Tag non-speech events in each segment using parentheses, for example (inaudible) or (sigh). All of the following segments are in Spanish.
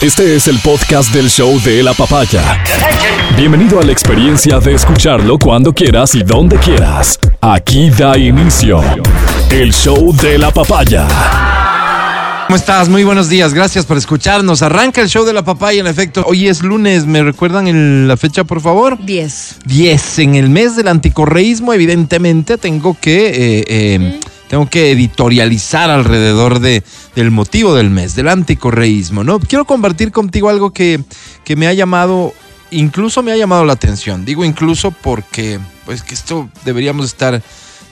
Este es el podcast del show de la papaya. Bienvenido a la experiencia de escucharlo cuando quieras y donde quieras. Aquí da inicio el show de la papaya. ¿Cómo estás? Muy buenos días, gracias por escucharnos. Arranca el show de la papaya, en efecto. Hoy es lunes, ¿me recuerdan el- la fecha, por favor? 10. 10. En el mes del anticorreísmo, evidentemente, tengo que, eh, eh, tengo que editorializar alrededor de, del motivo del mes, del anticorreísmo, ¿no? Quiero compartir contigo algo que, que me ha llamado, incluso me ha llamado la atención. Digo incluso porque, pues, que esto deberíamos estar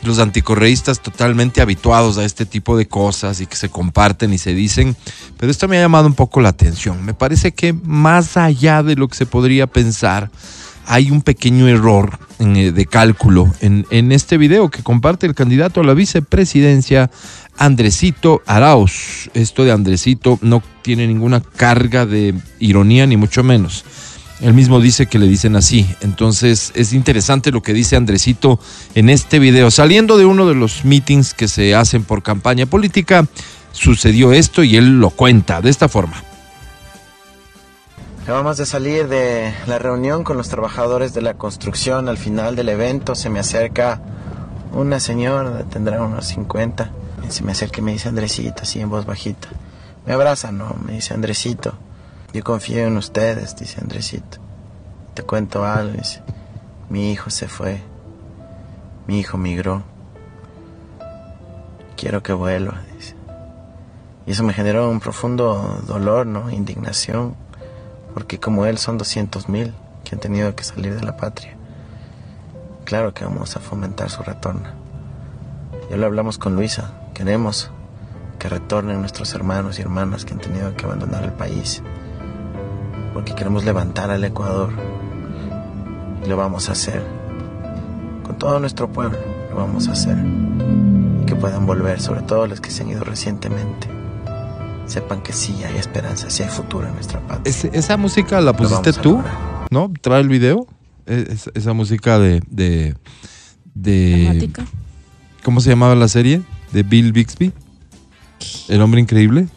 los anticorreístas totalmente habituados a este tipo de cosas y que se comparten y se dicen, pero esto me ha llamado un poco la atención. Me parece que más allá de lo que se podría pensar, hay un pequeño error eh, de cálculo en, en este video que comparte el candidato a la vicepresidencia, Andresito Arauz. Esto de Andresito no tiene ninguna carga de ironía ni mucho menos. Él mismo dice que le dicen así. Entonces es interesante lo que dice Andresito en este video. Saliendo de uno de los meetings que se hacen por campaña política, sucedió esto y él lo cuenta de esta forma. Acabamos de salir de la reunión con los trabajadores de la construcción. Al final del evento se me acerca una señora, tendrá unos 50. Y se me acerca y me dice Andresito, así en voz bajita. Me abraza, no, me dice Andresito. Yo confío en ustedes, dice Andresito. Te cuento algo, dice. Mi hijo se fue. Mi hijo migró. Quiero que vuelva, dice. Y eso me generó un profundo dolor, ¿no? Indignación porque como él son 200 mil que han tenido que salir de la patria. Claro que vamos a fomentar su retorno. Ya lo hablamos con Luisa, queremos que retornen nuestros hermanos y hermanas que han tenido que abandonar el país, porque queremos levantar al Ecuador y lo vamos a hacer. Con todo nuestro pueblo lo vamos a hacer. Y que puedan volver, sobre todo los que se han ido recientemente. Sepan que sí hay esperanza, sí hay futuro en nuestra patria. Es- esa música la pusiste tú. ¿no? Trae el video. Es- esa música de, de, de- Dramática. ¿Cómo se llamaba la serie? De Bill Bixby. El hombre increíble,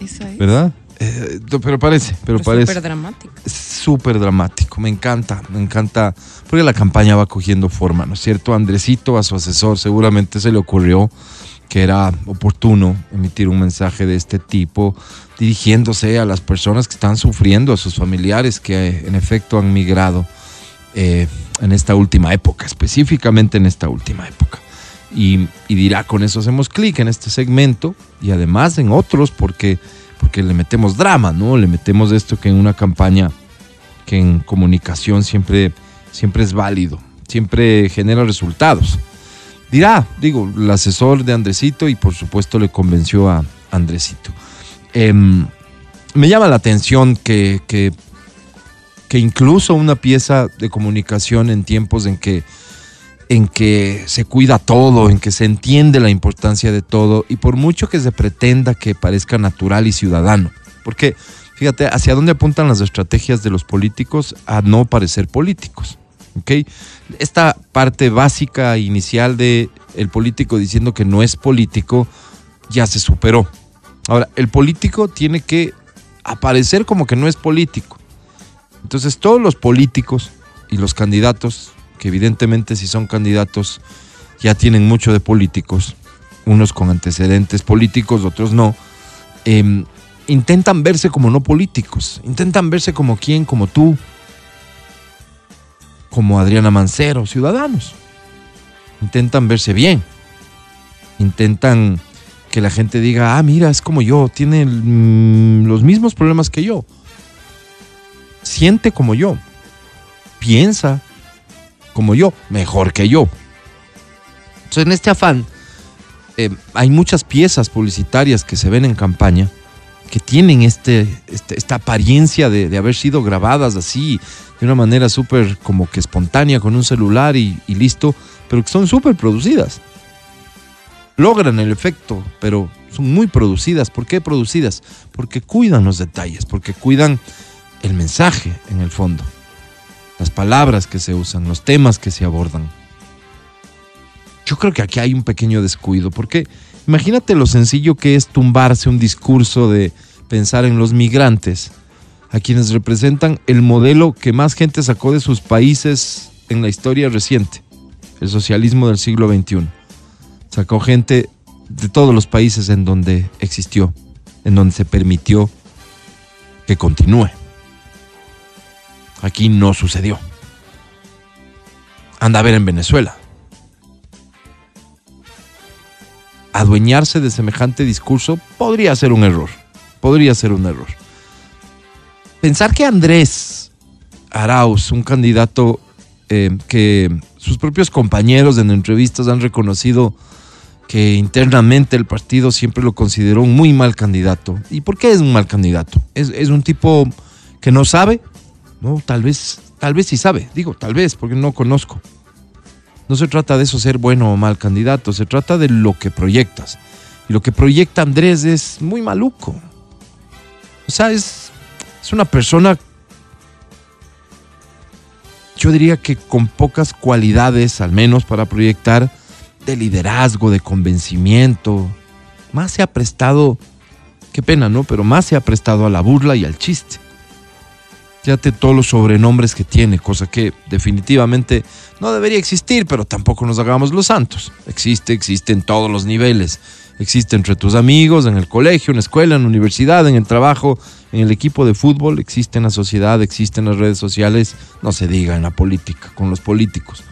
Esa es. ¿verdad? Eh, pero parece, pero Pero parece. súper dramática. Es súper dramático, me encanta, me encanta, porque la campaña va cogiendo forma, ¿no es cierto? Andresito, a su asesor, seguramente se le ocurrió que era oportuno emitir un mensaje de este tipo, dirigiéndose a las personas que están sufriendo, a sus familiares que en efecto han migrado eh, en esta última época, específicamente en esta última época. Y, y dirá, con eso hacemos clic en este segmento y además en otros porque, porque le metemos drama, ¿no? Le metemos esto que en una campaña, que en comunicación siempre, siempre es válido, siempre genera resultados. Dirá, digo, el asesor de Andresito y por supuesto le convenció a Andresito. Em, me llama la atención que, que, que incluso una pieza de comunicación en tiempos en que, en que se cuida todo, en que se entiende la importancia de todo y por mucho que se pretenda que parezca natural y ciudadano, porque fíjate, hacia dónde apuntan las estrategias de los políticos a no parecer políticos. Esta parte básica inicial de el político diciendo que no es político ya se superó. Ahora, el político tiene que aparecer como que no es político. Entonces, todos los políticos y los candidatos, que evidentemente si son candidatos ya tienen mucho de políticos, unos con antecedentes políticos, otros no, em, intentan verse como no políticos, intentan verse como quién, como tú, como Adriana Mancero, ciudadanos. Intentan verse bien. Intentan que la gente diga, ah, mira, es como yo, tiene mm, los mismos problemas que yo. Siente como yo. Piensa como yo, mejor que yo. Entonces, en este afán, eh, hay muchas piezas publicitarias que se ven en campaña que tienen este, este- esta apariencia de, haber sido grabadas así, de una manera súper como que espontánea con un celular y, y listo, pero que son súper producidas. Logran el efecto, pero son muy producidas. ¿Por qué producidas? Porque cuidan los detalles, porque cuidan el mensaje en el fondo, las palabras que se usan, los temas que se abordan. Yo creo que aquí hay un pequeño descuido, porque imagínate lo sencillo que es tumbarse un discurso de pensar en los migrantes a quienes representan el modelo que más gente sacó de sus países en la historia reciente, el socialismo del siglo XXI. Sacó gente de todos los países en donde existió, en donde se permitió que continúe. Aquí no sucedió. Anda a ver en Venezuela. Adueñarse de semejante discurso podría ser un error. Podría ser un error. Pensar que Andrés Arauz, un candidato eh, que sus propios compañeros en entrevistas han reconocido que internamente el partido siempre lo consideró un muy mal candidato. ¿Y por qué es un mal candidato? Es, es un tipo que no sabe, no, tal vez, tal vez sí sabe, digo, tal vez, porque no conozco. No se trata de eso ser bueno o mal candidato, se trata de lo que proyectas. Y lo que proyecta Andrés es muy maluco. O sea, es, es una persona, yo diría que con pocas cualidades, al menos para proyectar, de liderazgo, de convencimiento. Más se ha prestado, qué pena, ¿no? Pero más se ha prestado a la burla y al chiste. Fíjate todos los sobrenombres que tiene, cosa que definitivamente no debería existir, pero tampoco nos hagamos los santos. Existe, existe en todos los niveles. Existe entre tus amigos, en el colegio, en la escuela, en la universidad, en el trabajo, en el equipo de fútbol, existe en la sociedad, existe en las redes sociales, no se diga en la política, con los políticos.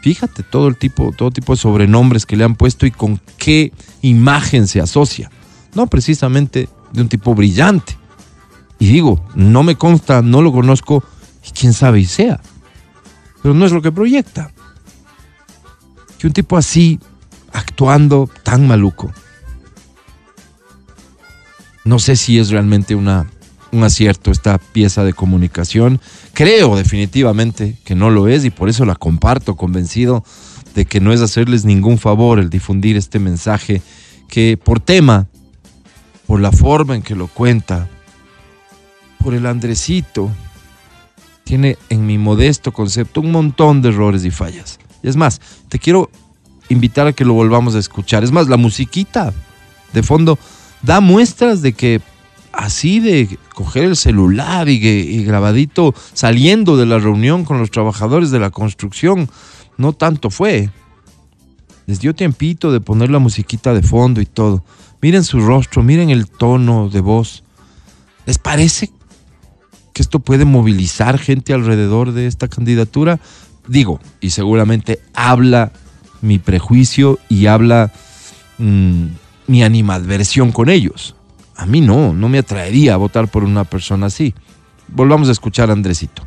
Fíjate todo el tipo, todo tipo de sobrenombres que le han puesto y con qué imagen se asocia. No precisamente de un tipo brillante y digo, no me consta, no lo conozco, y quién sabe y sea. Pero no es lo que proyecta. Que un tipo así, actuando tan maluco, no sé si es realmente una, un acierto esta pieza de comunicación. Creo definitivamente que no lo es y por eso la comparto convencido de que no es hacerles ningún favor el difundir este mensaje que por tema, por la forma en que lo cuenta, por el Andresito, tiene en mi modesto concepto un montón de errores y fallas. Y es más, te quiero invitar a que lo volvamos a escuchar. Es más, la musiquita de fondo da muestras de que así de coger el celular y, y, grabadito saliendo de la reunión con los trabajadores de la construcción, no tanto fue. Les dio tiempito de poner la musiquita de fondo y todo. Miren su rostro, miren el tono de voz. ¿Les parece que esto puede movilizar gente alrededor de esta candidatura? Digo, y seguramente habla mi prejuicio y habla mmm, mi animadversión con ellos. A mí no, no me atraería a votar por una persona así. Volvamos a escuchar a Andresito.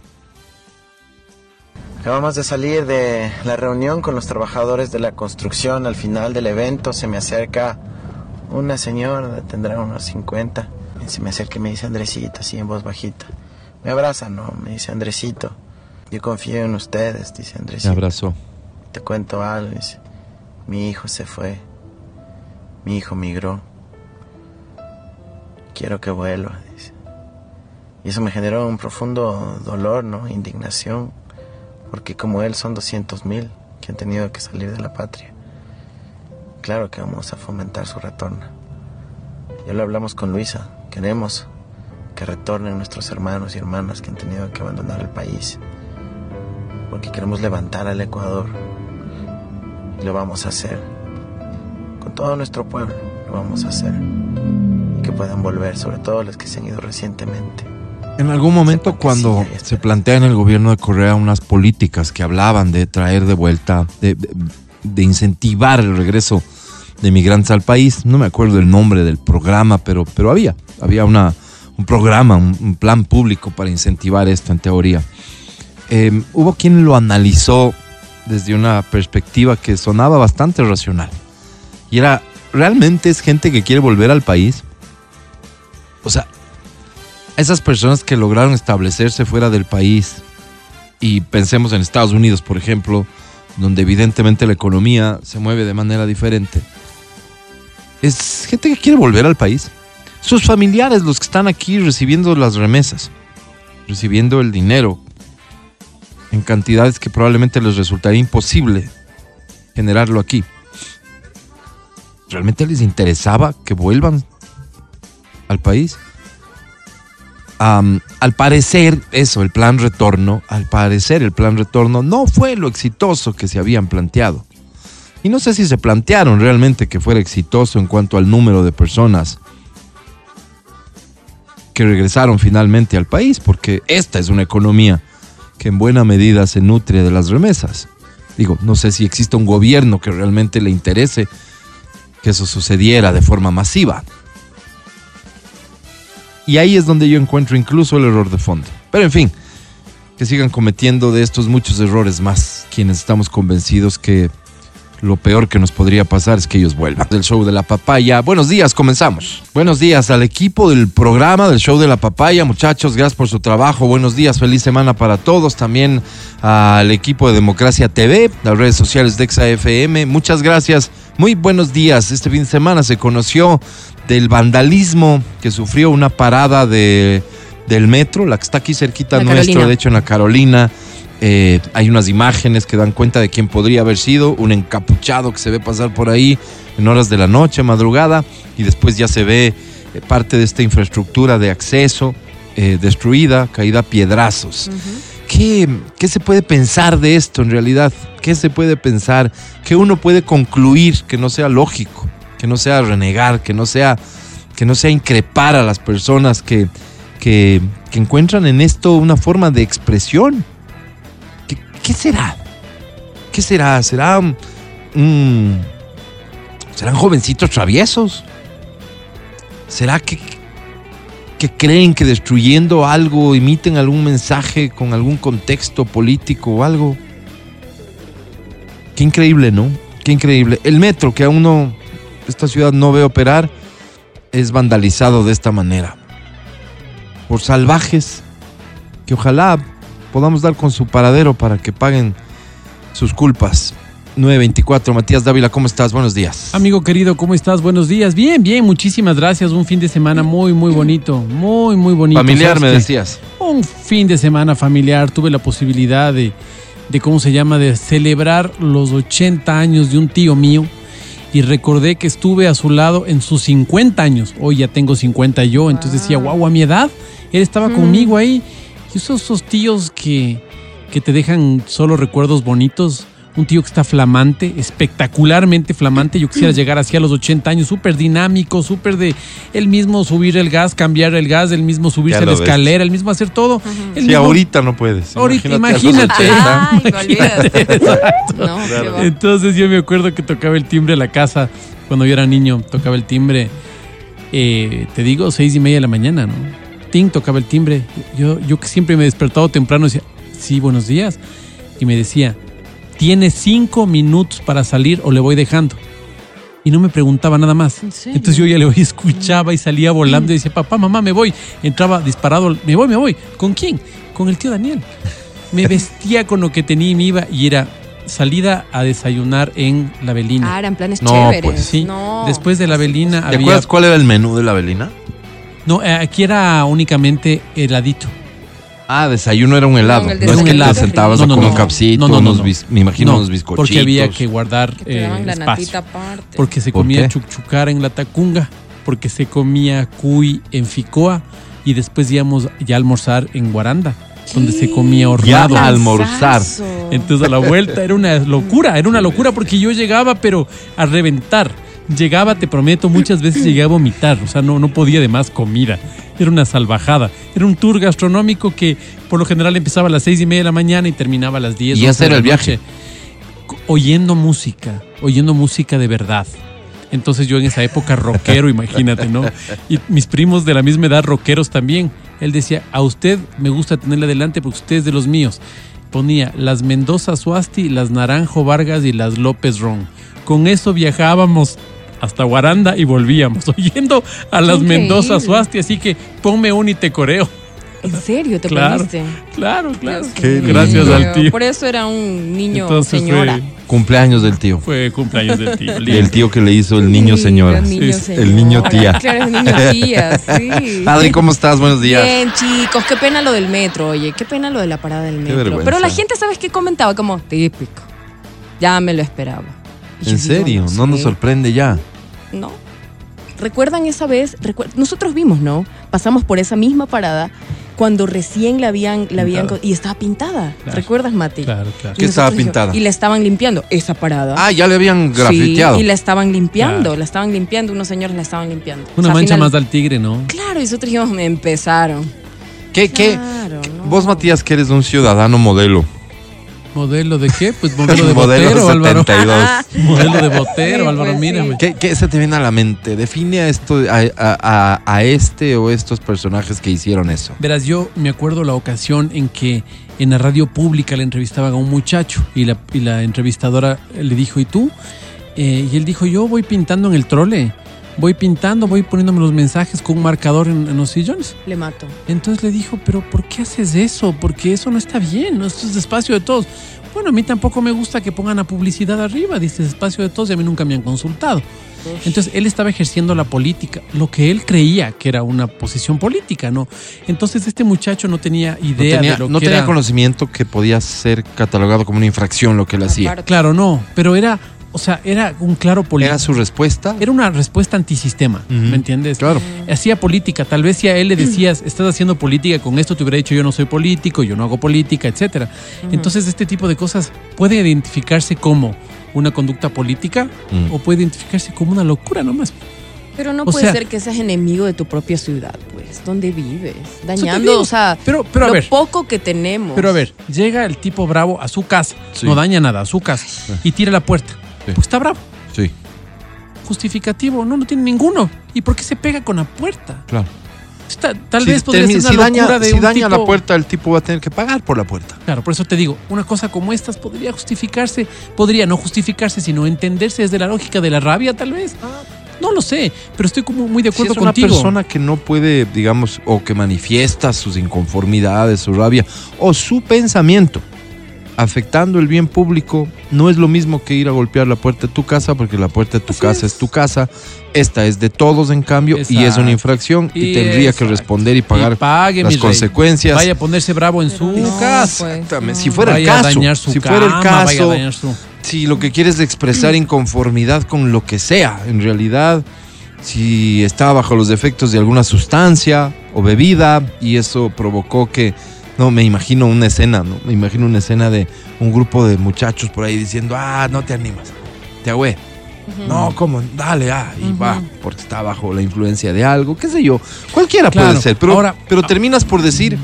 Acabamos de salir de la reunión con los trabajadores de la construcción. Al final del evento se me acerca una señora, tendrá unos 50. Se me acerca y me dice Andresito, así en voz bajita. Me abraza, no, me dice Andresito. Yo confío en ustedes, dice Andresito. Me abrazó. Te cuento algo, dice. Mi hijo se fue. Mi hijo migró. Quiero que vuelva, dice. Y eso me generó un profundo dolor, ¿no? Indignación. Porque como él son 200 mil que han tenido que salir de la patria. Claro que vamos a fomentar su retorno. Ya lo hablamos con Luisa. Queremos que retornen nuestros hermanos y hermanas que han tenido que abandonar el país. Porque queremos levantar al Ecuador. Y lo vamos a hacer. Con todo nuestro pueblo lo vamos a hacer. Y que puedan volver, sobre todo los que se han ido recientemente. En algún momento Sepan cuando sí, se plantean en el gobierno de Correa unas políticas que hablaban de traer de vuelta, de, de- de incentivar el regreso de migrantes al país, no me acuerdo el nombre del programa, pero, pero había, había una, un programa, un, plan público para incentivar esto en teoría. Eh, hubo quien lo analizó desde una perspectiva que sonaba bastante racional. Y era, ¿realmente es gente que quiere volver al país? O sea, esas personas que lograron establecerse fuera del país, y pensemos en Estados Unidos, por ejemplo, donde evidentemente la economía se mueve de manera diferente, es gente que quiere volver al país. Sus familiares, los que están aquí recibiendo las remesas, recibiendo el dinero en cantidades que probablemente les resultaría imposible generarlo aquí. ¿Realmente les interesaba que vuelvan al país? al parecer, eso, el plan retorno, al parecer el plan retorno no fue lo exitoso que se habían planteado. Y no sé si se plantearon realmente que fuera exitoso en cuanto al número de personas que regresaron finalmente al país, porque esta es una economía que en buena medida se nutre de las remesas. Digo, no sé si existe un gobierno que realmente le interese que eso sucediera de forma masiva. Y ahí es donde yo encuentro incluso el error de fondo. Pero en fin, que sigan cometiendo de estos muchos errores más, quienes estamos convencidos que lo peor que nos podría pasar es que ellos vuelvan. Del show de la papaya. Buenos días, comenzamos. Buenos días al equipo del programa del show de la papaya. Muchachos, gracias por su trabajo. Buenos días, feliz semana para todos. También al equipo de Democracia TV, las redes sociales de ExaFM. Muchas gracias. Muy buenos días. Este fin de semana se conoció del vandalismo que sufrió una parada de, del metro, la que está aquí cerquita nuestro, de hecho en la Carolina. Eh, hay unas imágenes que dan cuenta de quién podría haber sido, un encapuchado que se ve pasar por ahí en horas de la noche, madrugada, y después ya se ve eh, parte de esta infraestructura de acceso eh, destruida, caída a piedrazos. ¿Qué, ¿Qué se puede pensar de esto en realidad? ¿Qué se puede pensar? ¿Qué uno puede concluir que no sea lógico? Que no sea renegar, que no sea, que no sea increpar a las personas que, que, encuentran en esto una forma de expresión. ¿Qué, será? ¿Qué será? ¿Será un- ¿Serán jovencitos traviesos? ¿Será que, que creen que destruyendo algo emiten algún mensaje con algún contexto político o algo? Qué increíble, ¿no? Qué increíble. El metro que aún no, esta ciudad no ve operar, es vandalizado de esta manera. Por salvajes que ojalá podamos dar con su paradero para que paguen sus culpas. 924, Matías Dávila, ¿cómo estás? Buenos días. Amigo querido, ¿cómo estás? Buenos días. Bien, bien, muchísimas gracias. Un fin de semana muy, muy bonito. Muy, muy bonito. Familiar, ¿Sabes me decías. Un fin de semana familiar. Tuve la posibilidad de, de, ¿cómo se llama?, de celebrar los 80 años de un tío mío. Y recordé que estuve a su lado en sus 50 años. Hoy ya tengo 50 yo. Entonces decía, wow, a mi edad, él estaba conmigo ahí. Y esos, esos tíos que, que te dejan solo recuerdos bonitos. Un tío que está flamante, espectacularmente flamante. Yo quisiera (clears throat) llegar así a los 80 años, súper dinámico, súper de él mismo subir el gas, cambiar el gas, él mismo subirse a la ves. escalera, él mismo hacer todo. Él Sí, mismo- ahorita no puedes. Ahorita, imagínate. 80. Ay, me olvidas. No, qué va. Entonces yo me acuerdo que tocaba el timbre de la casa cuando yo era niño, tocaba el timbre, eh, te digo, seis y media de la mañana, ¿no? Ting, tocaba el timbre. Yo, yo que siempre me he despertado temprano decía, sí, buenos días. Y me decía, tiene cinco minutos para salir o le voy dejando. Y no me preguntaba nada más. ¿En serio? Entonces yo ya le oía, (laughs) escuchaba y salía volando y decía, papá, mamá, me voy. Entraba disparado, me voy, me voy. ¿Con quién? Con el tío Daniel. Me (laughs) vestía con lo que tenía y me iba y era salida a desayunar en la Belina. Ah, eran planes No, chéveres. pues. Sí, No. después de la Belina ¿Te había... acuerdas cuál era el menú de la Belina? No, eh, aquí era únicamente heladito. Ah, desayuno era un helado. No, el No, es que te sentabas No, a no, comer no. un capsito, No, no, no, unos no. bis- me imagino No, unos bizcochitos. Porque había que guardar Que te daban eh, la espacio. natita aparte. Porque se ¿Por comía qué? chucchucara en la tacunga, porque se comía cuy en Ficoa y después íbamos ya a almorzar en Guaranda, donde se comía Ya hornado. al almorzar. Lanzazo. Entonces a la vuelta era una locura, era una locura porque yo llegaba pero a reventar. Llegaba, te prometo, muchas veces llegué a vomitar, o sea, no, no podía de más comida. Era una salvajada. Era un tour gastronómico que por lo general empezaba a las seis y media de la mañana y terminaba a las 10. Y 11 ese era el viaje. oyendo música, oyendo música de verdad. Entonces yo en esa época rockero, (laughs) imagínate, ¿no? Y mis primos de la misma edad rockeros también. Él decía, a usted me gusta tenerle adelante porque usted es de los míos. Ponía las Mendoza Suasti, las Naranjo Vargas y las López Ron. Con eso viajábamos hasta Guaranda y volvíamos, (laughs) oyendo a las Increíble. Mendoza Suasti. Así que ponme un y te coreo. ¿En serio te Claro, poniste? claro, claro. Qué. Gracias al tío. Por eso era un niño Entonces señora. fue, Cumpleaños del tío. fue cumpleaños del tío. Y (laughs) el tío que le hizo el niño Sí, señora. el niño Sí, señora. el niño tía. Claro, el niño tía, (laughs) sí. Adri, ¿cómo estás? Buenos días. Bien, chicos, qué pena lo del metro, oye, qué pena lo de la parada del metro. vergüenza. Pero la gente, ¿sabes qué comentaba? Como, típico. Ya me lo esperaba. ¿En serio? No nos sorprende ya. No. ¿Recuerdan esa vez? Recuer- Nosotros vimos, ¿no? Pasamos por esa misma parada cuando recién la habían, la habían y estaba pintada. Claro. ¿Recuerdas, Mati? Claro, claro. Y ¿Qué estaba pintada? Y la estaban limpiando, esa parada. Ah, ya le habían Sí, grafiteado. y la estaban limpiando, Claro. la estaban limpiando, unos señores la estaban limpiando. O Una sea, mancha final- más al tigre, ¿no? Claro, y nosotros dijimos, me empezaron. ¿Qué, qué? Claro, no. Vos, Matías, que eres un ciudadano modelo. ¿Modelo de qué? Pues modelo (laughs) de Modelo botero, Álvaro. 72. (laughs) Modelo de botero, Sí, Álvaro, pues, mírame. sí. ¿Qué, qué se te viene a la mente? Define a, esto, a, a- a- a este o estos personajes que hicieron eso. Verás, yo me acuerdo la ocasión en que en la radio pública le entrevistaban a un muchacho y la, y la entrevistadora le dijo, ¿y tú? Eh, y él dijo, yo voy pintando en el trole, voy pintando, voy poniéndome los mensajes con un marcador en, en los sillones. Le mato. Entonces le dijo, pero ¿por qué haces eso? Porque eso no está bien, ¿no? esto es espacio de todos. Bueno, a mí tampoco me gusta que pongan la publicidad arriba, dice es espacio de todos y a mí nunca me han consultado. Entonces él estaba ejerciendo la política, lo que él creía que era una posición política, ¿no? Entonces este muchacho no tenía No idea tenía, de lo no que tenía era. conocimiento que podía ser catalogado como una infracción lo que él hacía. Claro, no, pero era, o sea, era un claro político. ¿Era su respuesta? Era una respuesta antisistema, ¿me entiendes? Claro. Hacía política. Tal vez si a él le decías, estás haciendo política, con esto te hubiera dicho yo no soy político, yo no hago política, etcétera. Entonces, este tipo de cosas puede identificarse como una conducta política o puede identificarse como una locura nomás. Pero no O puede sea- ser que seas enemigo de tu propia ciudad, pues. ¿Dónde vives? Dañando, digo. o sea, Pero- pero a lo ver. poco que tenemos. Pero a ver, llega el tipo bravo a su casa, Sí. no daña nada, a su casa, y tira la puerta. Sí. Pues está bravo. Sí, Justificativo, no, no tiene ninguno. ¿Y por qué se pega con la puerta? claro. Está- tal Si vez podría ser una si locura daña, de si un daña la puerta, el tipo va a tener que pagar por la puerta. Claro, por eso te digo, una cosa como estas podría justificarse, podría no justificarse, sino entenderse desde la lógica de la rabia, tal vez. No lo sé, pero estoy como muy de Si acuerdo es una persona que no puede, digamos, o que manifiesta sus inconformidades, su rabia, o su pensamiento afectando el bien público, no es lo mismo que ir a golpear la puerta de tu casa, porque la puerta de tu Así casa es. es. tu casa, esta es de todos en cambio, y es una infracción, y, Y tendría que responder y pagar Y pague, las consecuencias. Vaya a ponerse bravo en su No, casa. pues, no. Si fuera el caso, a dañar su si cama, fuera el vaya a caso, su... si lo que quieres es expresar inconformidad con lo que sea, en realidad, si estaba bajo los efectos de alguna sustancia o bebida y eso provocó que, no, me imagino una escena, ¿no? Me imagino una escena de un grupo de muchachos por ahí diciendo, ah, no te animas, te agüé. No, ¿cómo? Dale, ah, y va, porque está bajo la influencia de algo, qué sé yo. Cualquiera Claro, puede ser, pero, ahora- pero terminas por decir,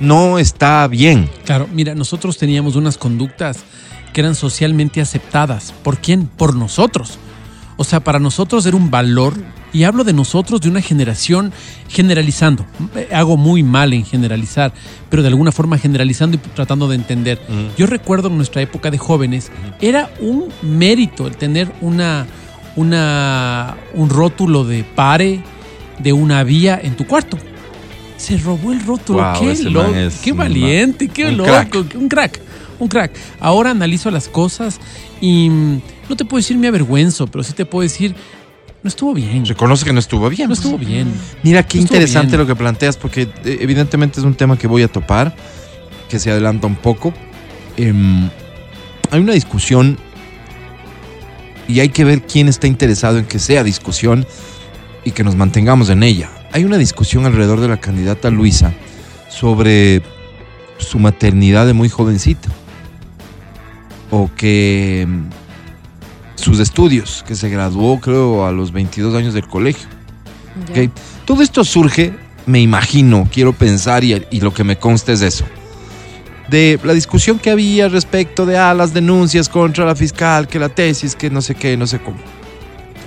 no está bien. Claro, mira, nosotros teníamos unas conductas que eran socialmente aceptadas. ¿Por quién? Por nosotros. O sea, para nosotros era un valor, y hablo de nosotros de una generación generalizando. Eh, Hago muy mal en generalizar, pero de alguna forma generalizando y tratando de entender. Yo recuerdo en nuestra época de jóvenes, era un mérito el tener una, una, un rótulo de pare de una vía en tu cuarto. Se robó el rótulo. Qué loco, qué valiente, qué Un loco, crack. un crack, un crack. Ahora analizo las cosas y mm, no te puedo decir me avergüenzo, pero sí te puedo decir no estuvo bien. Reconoce que no estuvo bien. No estuvo bien. Mira qué interesante bien. lo que planteas, porque eh, evidentemente es un tema que voy a topar, que se adelanta un poco. Em, hay una discusión y hay que ver quién está interesado en que sea discusión y que nos mantengamos en ella. Hay una discusión alrededor de la candidata Luisa sobre su maternidad de muy jovencita o que em, sus estudios, que se graduó creo a los 22 años del colegio. Ya. ¿ok? Todo esto surge, me imagino, quiero pensar y, y lo que me consta es eso. De la discusión que había respecto de ah, las denuncias contra la fiscal, que la tesis, que no sé qué, no sé cómo.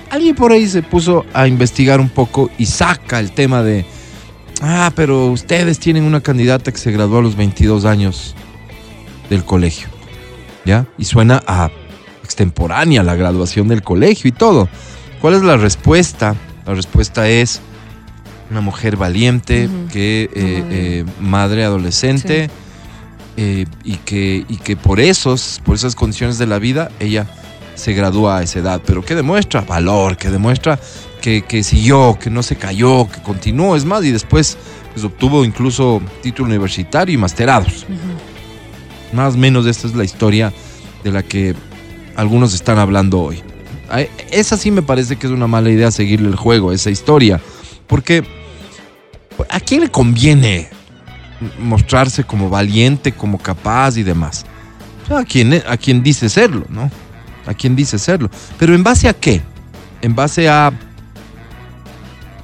Alguien por ahí se puso a investigar un poco y saca el tema de, ah, pero ustedes tienen una candidata que se graduó a los 22 años del colegio, ¿ya? Y suena a extemporánea la graduación del colegio y todo. ¿Cuál es la respuesta? La respuesta es una mujer valiente, que eh, eh, madre adolescente eh, y, que, y que por esos, por esas condiciones de la vida, ella se gradúa a esa edad. Pero que demuestra valor, que demuestra que, que siguió, que no se cayó, que continuó. Es más, y después pues, obtuvo incluso título universitario y masterados. Más o menos esta es la historia de la que algunos están hablando hoy. Esa sí me parece que es una mala idea seguirle el juego, esa historia. Porque ¿a quién le conviene mostrarse como valiente, como capaz y demás. A quien, a quien dice serlo, ¿no? A quien dice serlo. Pero ¿en base a qué? En base a...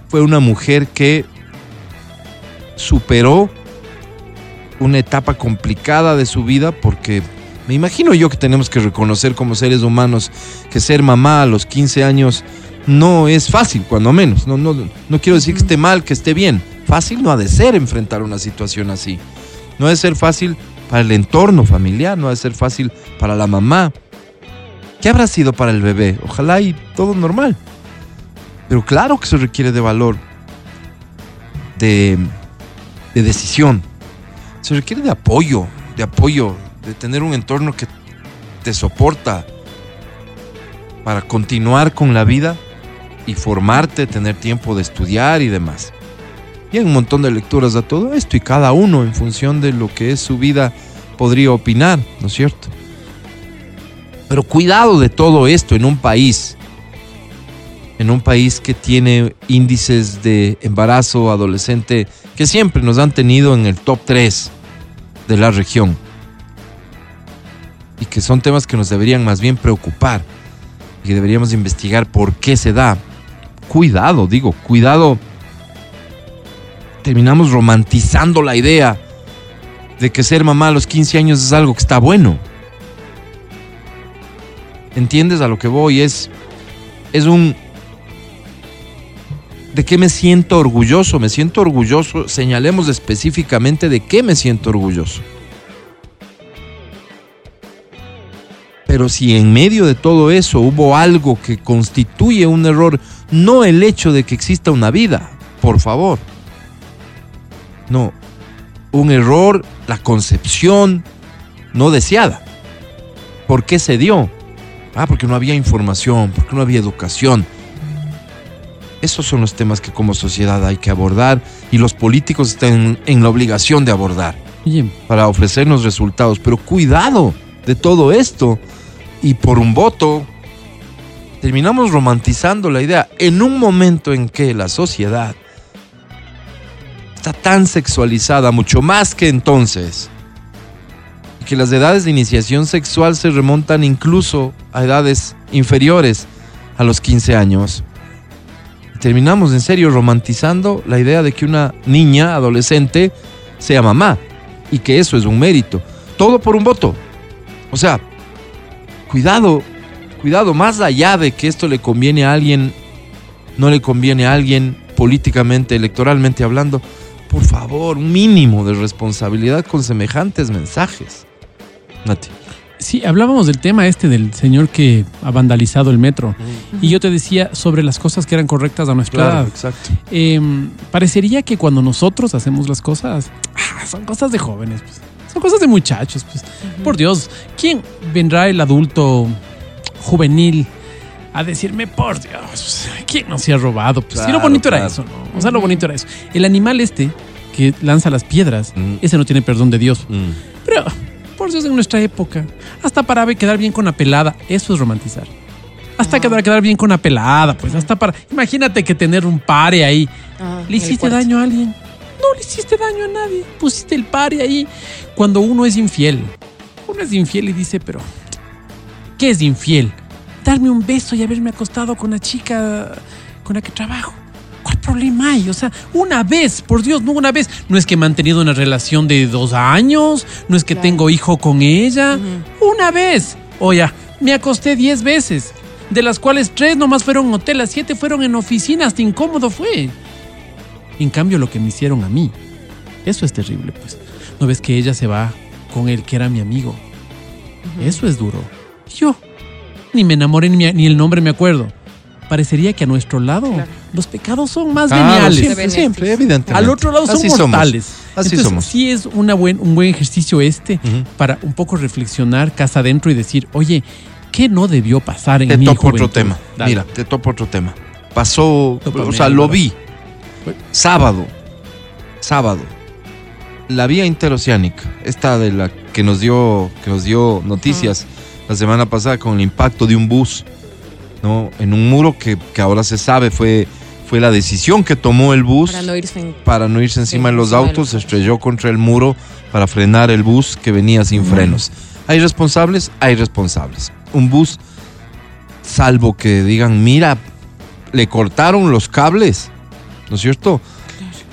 Fue una mujer que superó una etapa complicada de su vida porque me imagino yo que tenemos que reconocer como seres humanos que ser mamá a los 15 años no es fácil, cuando menos. No, no, no quiero decir que esté mal, que esté bien. Fácil no ha de ser enfrentar una situación así. No ha de ser fácil para el entorno familiar, no ha de ser fácil para la mamá. ¿Qué habrá sido para el bebé? Ojalá y todo normal. Pero claro que se requiere de valor, de, de decisión. Se requiere de apoyo, de apoyo, de tener un entorno que te soporta para continuar con la vida y formarte, tener tiempo de estudiar y demás. Y hay un montón de lecturas a todo esto y cada uno en función de lo que es su vida podría opinar, ¿no es cierto? Pero cuidado de todo esto en un país, en un país que tiene índices de embarazo adolescente que siempre nos han tenido en el top 3 de la región que son temas que nos deberían más bien preocupar y que deberíamos investigar por qué se da. Cuidado, digo, cuidado. Terminamos romantizando la idea de que ser mamá a los 15 años es algo que está bueno. ¿Entiendes a lo que voy? Es, es un... ¿De qué me siento orgulloso? Me siento orgulloso, señalemos específicamente de qué me siento orgulloso. Pero si en medio de todo eso hubo algo que constituye un error, no el hecho de que exista una vida, por favor. No, un error, la concepción no deseada. ¿Por qué se dio? Ah, porque no había información, porque no había educación. Esos son los temas que como sociedad hay que abordar y los políticos están en la obligación de abordar para ofrecernos resultados. Pero cuidado de todo esto y por un voto terminamos romantizando la idea en un momento en que la sociedad está tan sexualizada, mucho más que entonces, que las edades de iniciación sexual se remontan incluso a edades inferiores a los 15 años. Terminamos en serio romantizando la idea de que una niña, adolescente, sea mamá y que eso es un mérito. Todo por un voto. O sea, cuidado, cuidado, más allá de que esto le conviene a alguien, no le conviene a alguien políticamente, electoralmente hablando, por favor, un mínimo de responsabilidad con semejantes mensajes. Nati. sí, hablábamos del tema este del señor que ha vandalizado el metro. Y yo te decía sobre las cosas que eran correctas a nuestra edad. exacto. Eh, parecería que cuando nosotros hacemos las cosas, ah, son cosas de jóvenes, pues. Son cosas de muchachos. Pues. Por Dios, ¿quién vendrá el adulto juvenil a decirme, por Dios, ¿quién no se ha robado? Pues, sí, lo Claro, bonito era claro. eso, ¿no? O sea, lo bonito era eso. El animal este que lanza las piedras, Mm. ese no tiene perdón de Dios. Mm. Pero, por Dios, en nuestra época, hasta para quedar bien con la pelada, eso es romantizar. Hasta para quedar bien con la pelada, pues, hasta para. Imagínate que tener un pare ahí. Ah, ¿Le hiciste daño a alguien? No le hiciste daño a nadie. Pusiste el pare ahí. Cuando uno es infiel, uno es infiel y dice, pero, ¿qué es infiel? Darme un beso y haberme acostado con la chica con la que trabajo. ¿Cuál problema hay? O sea, una vez, por Dios, no una vez. No es que he mantenido una relación de dos años, no es que Claro. tengo hijo con ella. Una vez. Oye, me acosté diez veces, de las cuales tres nomás fueron en hotel, las siete fueron en oficina, hasta incómodo fue. En cambio, lo que me hicieron a mí, eso es terrible, pues. ¿No ves que ella se va con el que era mi amigo? Eso es duro. Yo ni me enamoré ni, me- ni el nombre me acuerdo. Parecería que a nuestro lado Claro. los pecados son más Claro, veniales. siempre, siempre, evidentemente. Al otro lado son Así somos. mortales. Así Entonces, somos. sí es una buen, un buen ejercicio este para un poco reflexionar casa adentro y decir, oye, ¿qué no debió pasar en Te mi topo otro tema. Dale. Mira, te topo otro tema. Pasó, Tópame o sea, lo vi. Sábado. Sábado. La vía interoceánica, esta de la que nos dio, que nos dio noticias la semana pasada con el impacto de un bus, ¿no? En un muro que, que ahora se sabe fue fue la decisión que tomó el bus Para no irse en... para no irse encima de los encima autos, se autos. estrelló contra el muro para frenar el bus que venía sin frenos. ¿Hay responsables? Hay responsables. Un bus, salvo que digan, mira, le cortaron los cables, ¿no es cierto?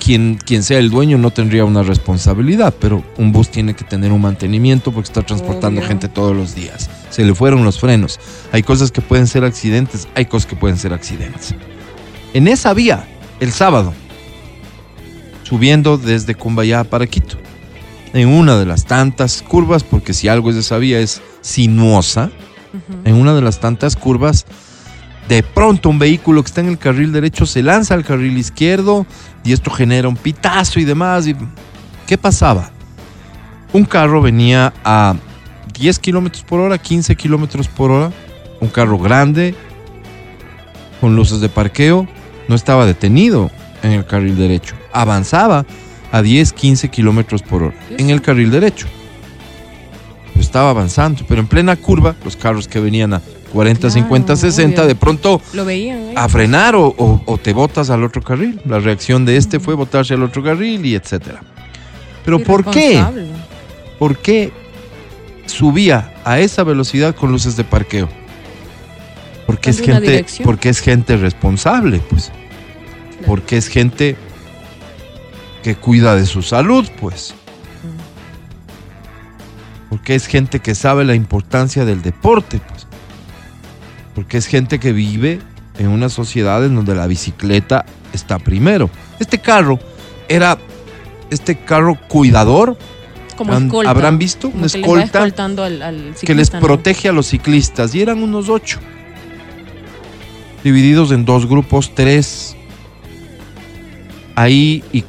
Quien, quien sea el dueño no tendría una responsabilidad, pero un bus tiene que tener un mantenimiento porque está transportando Obvio. gente todos los días. Se le fueron los frenos. Hay cosas que pueden ser accidentes, hay cosas que pueden ser accidentes. En esa vía, el sábado, subiendo desde Cumbayá para Quito. En una de las tantas curvas, porque si algo es de esa vía es sinuosa, en una de las tantas curvas, de pronto un vehículo que está en el carril derecho se lanza al carril izquierdo y esto genera un pitazo y demás. y- ¿Qué pasaba? Un carro venía a 10 kilómetros por hora, 15 kilómetros por hora, un carro grande, con luces de parqueo, no estaba detenido en el carril derecho, avanzaba a 10, 15 kilómetros por hora en el carril derecho. Estaba avanzando, pero en plena curva, los carros que venían a 40, Claro, 50, 60, obvio. de pronto Lo veían. ¿eh? a frenar o, o- o te botas al otro carril. La reacción de este fue botarse al otro carril y etcétera. Pero ¿por qué? ¿Por qué subía a esa velocidad con luces de parqueo? Porque es Dando una gente, dirección. porque es gente responsable, pues. Claro. Porque es gente que cuida de su salud, pues. Porque es gente que sabe la importancia del deporte, pues. Porque es gente que vive en una sociedad en donde la bicicleta está primero. Este carro era este carro cuidador Como Han- escolta. ¿habrán visto? Una que les escolta al, que les protege a los ciclistas y eran unos ocho divididos en dos grupos, tres ahí y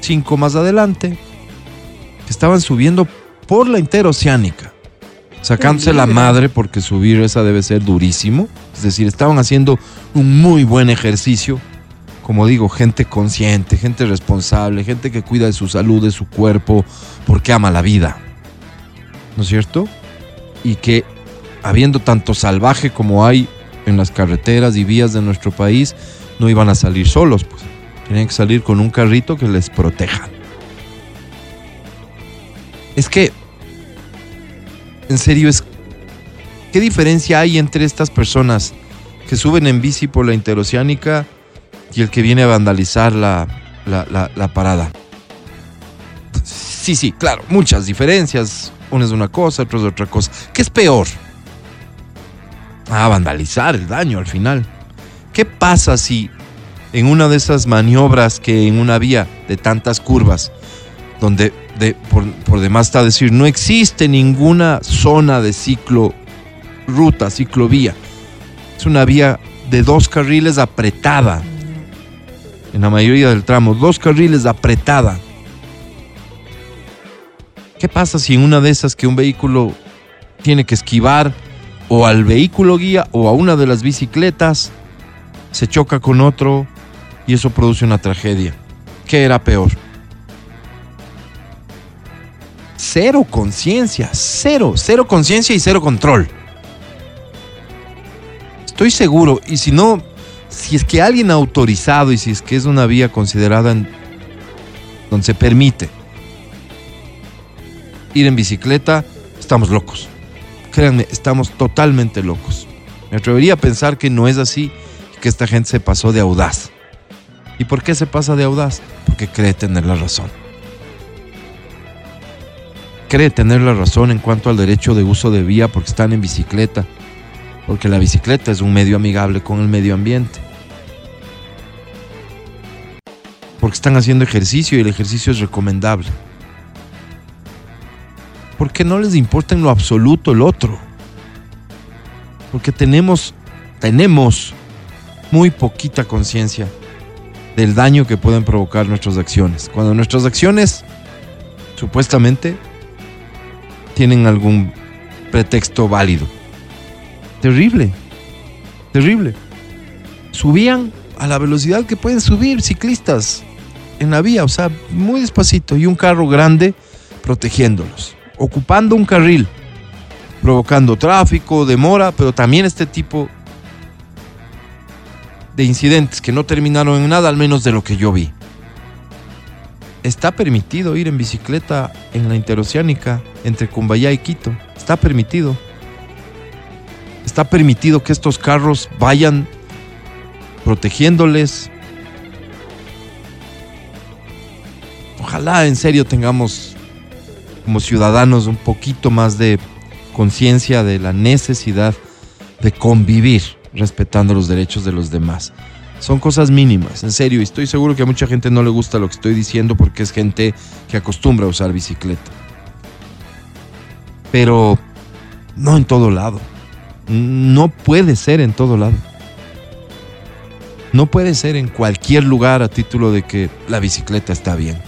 cinco más adelante que estaban subiendo por la interoceánica sacándose la madre porque subir esa debe ser durísimo es decir estaban haciendo un muy buen ejercicio como digo, gente consciente, gente responsable, gente que cuida de su salud, de su cuerpo, porque ama la vida. ¿No es cierto? Y que habiendo tanto salvaje como hay en las carreteras y vías de nuestro país, no iban a salir solos, pues. Tenían que salir con un carrito que les proteja. Es que, en serio, es ¿qué diferencia hay entre estas personas que suben en bici por la interoceánica y el que viene a vandalizar la, la, la- parada? Sí, sí, claro, muchas diferencias. Una es una cosa, otra es otra cosa. ¿Qué es peor? Ah, vandalizar el daño al final. ¿Qué pasa si en una de esas maniobras que en una vía de tantas curvas, donde por, por demás está decir, no existe ninguna zona de ciclo, ruta, ciclovía. Es una vía de dos carriles apretada. En la mayoría del tramo, dos carriles apretada. ¿Qué pasa si en una de esas que un vehículo tiene que esquivar o al vehículo guía o a una de las bicicletas se choca con otro y eso produce una tragedia? ¿Qué era peor? Cero conciencia, cero, cero conciencia y cero control. Estoy seguro, y si no, si es que alguien autorizado y si es que es una vía considerada en- donde se permite ir en bicicleta, estamos locos. Créanme, estamos totalmente locos. Me atrevería a pensar que no es así, que esta gente se pasó de audaz. ¿Y por qué se pasa de audaz? Porque cree tener la razón. Cree tener la razón en cuanto al derecho de uso de vía porque están en bicicleta. Porque la bicicleta es un medio amigable con el medio ambiente. Porque están haciendo ejercicio y el ejercicio es recomendable. Porque no les importa en lo absoluto el otro. Porque tenemos, tenemos muy poquita conciencia del daño que pueden provocar nuestras acciones. Cuando nuestras acciones supuestamente tienen algún pretexto válido. Terrible, terrible. Subían a la velocidad que pueden subir ciclistas en la vía, o sea, muy despacito, y un carro grande protegiéndolos, ocupando un carril, provocando tráfico, demora, pero también este tipo de incidentes que no terminaron en nada, al menos de lo que yo vi. Está permitido ir en bicicleta en la interoceánica entre Cumbayá y Quito. Está permitido. Está permitido que estos carros vayan protegiéndoles. Ojalá en serio tengamos como ciudadanos un poquito más de conciencia de la necesidad de convivir respetando los derechos de los demás. Son cosas mínimas, en serio, y estoy seguro que a mucha gente no le gusta lo que estoy diciendo porque es gente que acostumbra a usar bicicleta. Pero no en todo lado. No puede ser en todo lado. No puede ser en cualquier lugar a título de que la bicicleta está bien.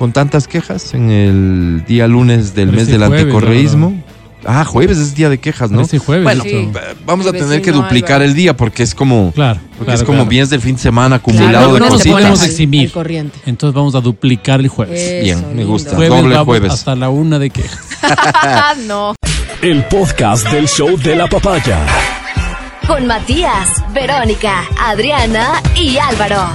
Con tantas quejas en el día lunes del Pero mes del anticorreísmo. Ah, jueves es día de quejas, ¿no? Este jueves. Bueno, Sí. vamos a tener que duplicar el día porque es como, Claro. porque claro, es como claro. bienes del fin de semana Claro, acumulado de no cositas. podemos pones al- eximir. al corriente. Entonces vamos a duplicar el jueves. Eso, Bien, me gusta. Jueves doble vamos jueves. hasta la una de quejas. (laughs) Ah, no. El podcast del show de la papaya. Con Matías, Verónica, Adriana y Álvaro.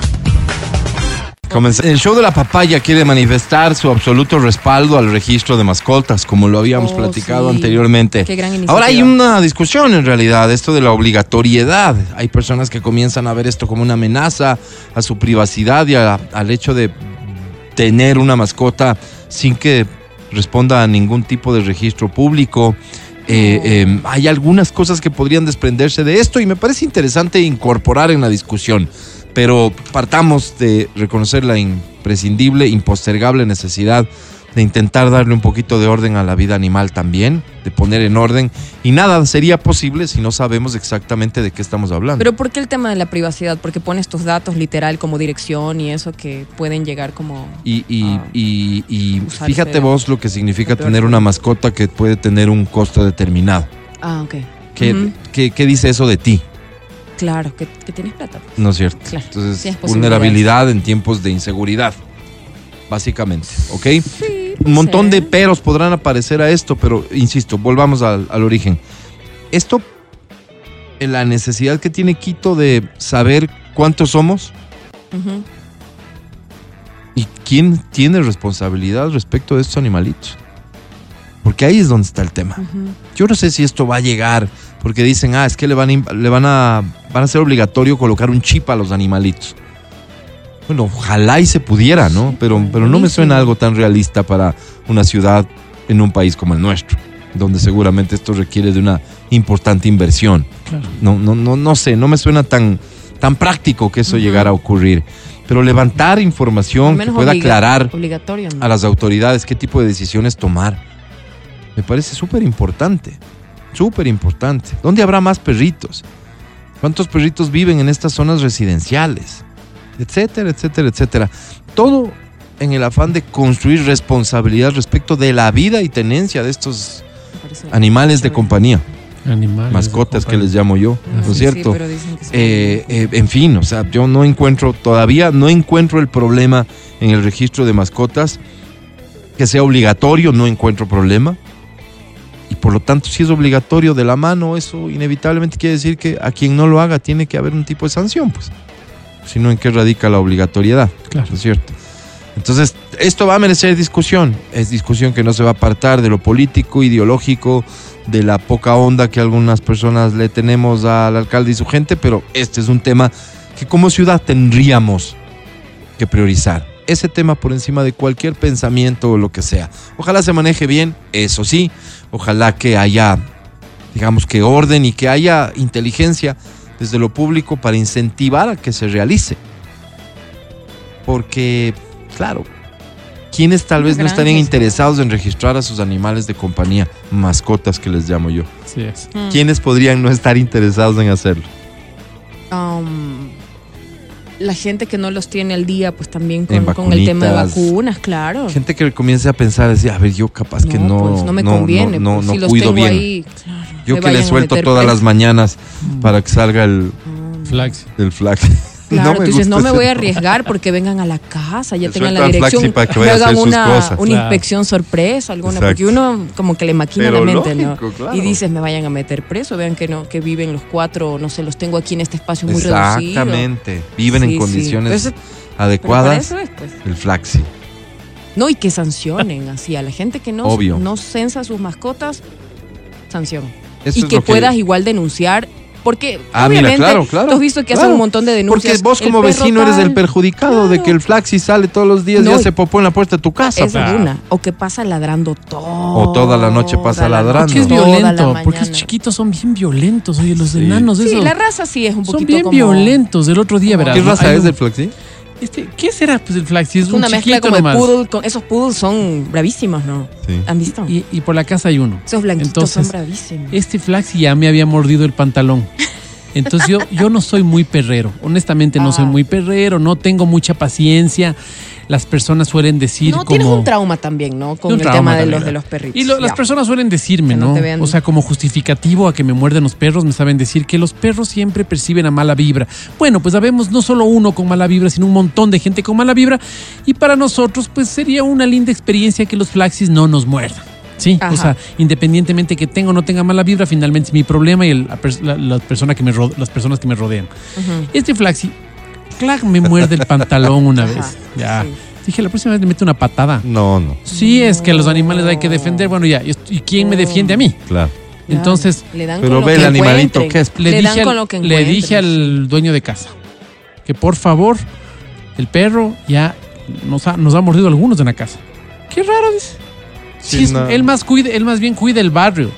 El show de la papaya quiere manifestar su absoluto respaldo al registro de mascotas, como lo habíamos Oh, platicado sí. anteriormente. Qué gran iniciativa. Ahora hay una discusión en realidad, esto de la obligatoriedad. Hay personas que comienzan a ver esto como una amenaza a su privacidad y a- al hecho de tener una mascota sin que responda a ningún tipo de registro público. Eh, eh, hay algunas cosas que podrían desprenderse de esto y me parece interesante incorporar en la discusión. Pero partamos de reconocer la imprescindible, impostergable necesidad de intentar darle un poquito de orden a la vida animal también, de poner en orden. Y nada sería posible si no sabemos exactamente de qué estamos hablando. Pero ¿por qué el tema de la privacidad? Porque pones tus datos literal como dirección y eso que pueden llegar como... Y, y- y- y Usarse fíjate vos lo que significa tener una mascota que puede tener un costo determinado. Ah, ok. ¿Qué, Ujú. qué- qué dice eso de ti? Claro, que, que tienes plata. pues. ¿No es cierto? Claro, Entonces, vulnerabilidad en tiempos de inseguridad, básicamente, ¿ok? Sí, Un montón de peros podrán aparecer a esto, pero insisto, volvamos al, al origen. Esto, la necesidad que tiene Quito de saber cuántos somos y quién tiene responsabilidad respecto de estos animalitos. Porque ahí es donde está el tema. Yo no sé si esto va a llegar, porque dicen, ah, es que le van a, le van a, van a ser obligatorio colocar un chip a los animalitos. Bueno, ojalá y se pudiera, ¿no? Pero, pero no me suena algo tan realista para una ciudad en un país como el nuestro, donde seguramente esto requiere de una importante inversión. Claro. No, no, no, no sé, no me suena tan, tan práctico que eso Ujú. llegara a ocurrir. Pero levantar información que pueda obliga- aclarar ¿no? a las autoridades qué tipo de decisiones tomar. Me parece súper importante, súper importante. ¿Dónde habrá más perritos? ¿Cuántos perritos viven en estas zonas residenciales? Etcétera, etcétera, etcétera. Todo en el afán de construir responsabilidad respecto de la vida y tenencia de estos animales de compañía, Animales. mascotas que les llamo yo, Ah, ¿no es sí, cierto? Sí, pero dicen que sí. Eh, eh, en fin, o sea, yo no encuentro, todavía no encuentro el problema en el registro de mascotas, que sea obligatorio, no encuentro problema. Por lo tanto, si es obligatorio de la mano, eso inevitablemente quiere decir que a quien no lo haga tiene que haber un tipo de sanción, pues. Si no, ¿en qué radica la obligatoriedad? Claro. ¿No es cierto? Entonces, esto va a merecer discusión. Es discusión que no se va a apartar de lo político, ideológico, de la poca onda que algunas personas le tenemos al alcalde y su gente, pero este es un tema que como ciudad tendríamos que priorizar. Ese tema por encima de cualquier pensamiento o lo que sea. Ojalá se maneje bien, eso sí. Ojalá que haya, digamos que orden y que haya inteligencia desde lo público para incentivar a que se realice. Porque, claro, quienes tal vez no estarían interesados en registrar a sus animales de compañía, mascotas que les llamo yo? Sí es. Mm. ¿Quiénes podrían no estar interesados en hacerlo? Um, la gente que no los tiene al día, pues también con, con el tema de vacunas, claro. Gente que comience a pensar, decir, a ver, yo capaz que no, pues, no me conviene. no, pues, no si los cuido tengo bien. ahí, claro, yo que le suelto todas preso. las mañanas Mm. para que salga el No, no. Flax. del flag. Claro, me tú dices, no me voy a no. arriesgar porque vengan a la casa, ya tengan la dirección, para que a hagan sus una, cosas. una Claro. inspección sorpresa, alguna, Exacto. porque uno como que le maquina Pero la mente, lógico, ¿no? claro. Y dices, me vayan a meter preso, vean que no, que viven los cuatro, no sé, los tengo aquí en este espacio muy reducido. Exactamente. Viven Sí, en condiciones adecuadas. es, pues. El flaxi. No, y que sancionen así a la gente que no, Obvio. no censa sus mascotas, sanción. Eso y es que lo puedas igual denunciar, porque Ah, mira, obviamente claro, claro. tú has visto que claro. hacen un montón de denuncias. Porque vos como vecino eres el tal, perjudicado de que el flaxi sale todos los días y No, hace popó en la puerta de tu casa. Esa pues. es una. O que pasa ladrando todo. O toda la noche pasa la ladrando. noche, Porque es violento, porque los chiquitos son bien violentos, oye, los Sí. enanos, Sí, eso. la raza sí es un son poquito bien como- violentos. El otro día, verás. ¿Qué ¿no? raza es del flaxi? Este, ¿Qué será pues el flaxi? Es Es un una mezcla chiquito como de nomás. poodle. Con, esos poodles son bravísimos, ¿no? Sí. ¿Han visto? Y, y por la casa hay uno. Esos blanquitos Entonces, son bravísimos. Este flaxi ya me había mordido el pantalón. Entonces yo, yo no soy muy perrero. Honestamente no soy Ah. muy perrero, no tengo mucha paciencia. Las personas suelen decir no, como... tienes un trauma también, ¿no? Con el tema de los, de los perritos. Y lo- las personas suelen decirme, no ¿no? te vean. O sea, como justificativo a que me muerden los perros, me saben decir que los perros siempre perciben a mala vibra. Bueno, pues sabemos no solo uno con mala vibra, sino un montón de gente con mala vibra. Y para nosotros, pues sería una linda experiencia que los flaxis no nos muerdan. Sí, Ajá. o sea, independientemente que tenga o no tenga mala vibra, finalmente es mi problema y el- la, pers- la- la persona que me las personas que me rodean. Este flaxi, clac, me muerde el pantalón una Ajá, vez. Ya. sí. Dije, la próxima vez le meto una patada. No, no. Sí, es que a los animales hay que defender. Bueno, ya. ¿y ¿Y quién me defiende a mí? Claro. Entonces, Le dan Pero con lo ve que el animalito que es. le, Le dije, al, con lo que le dije al dueño de casa que por favor, el perro ya nos ha, nos ha mordido algunos en la casa. Qué raro, dice. Sí, Sí, es- no. él, más cuide, él más bien cuida el barrio.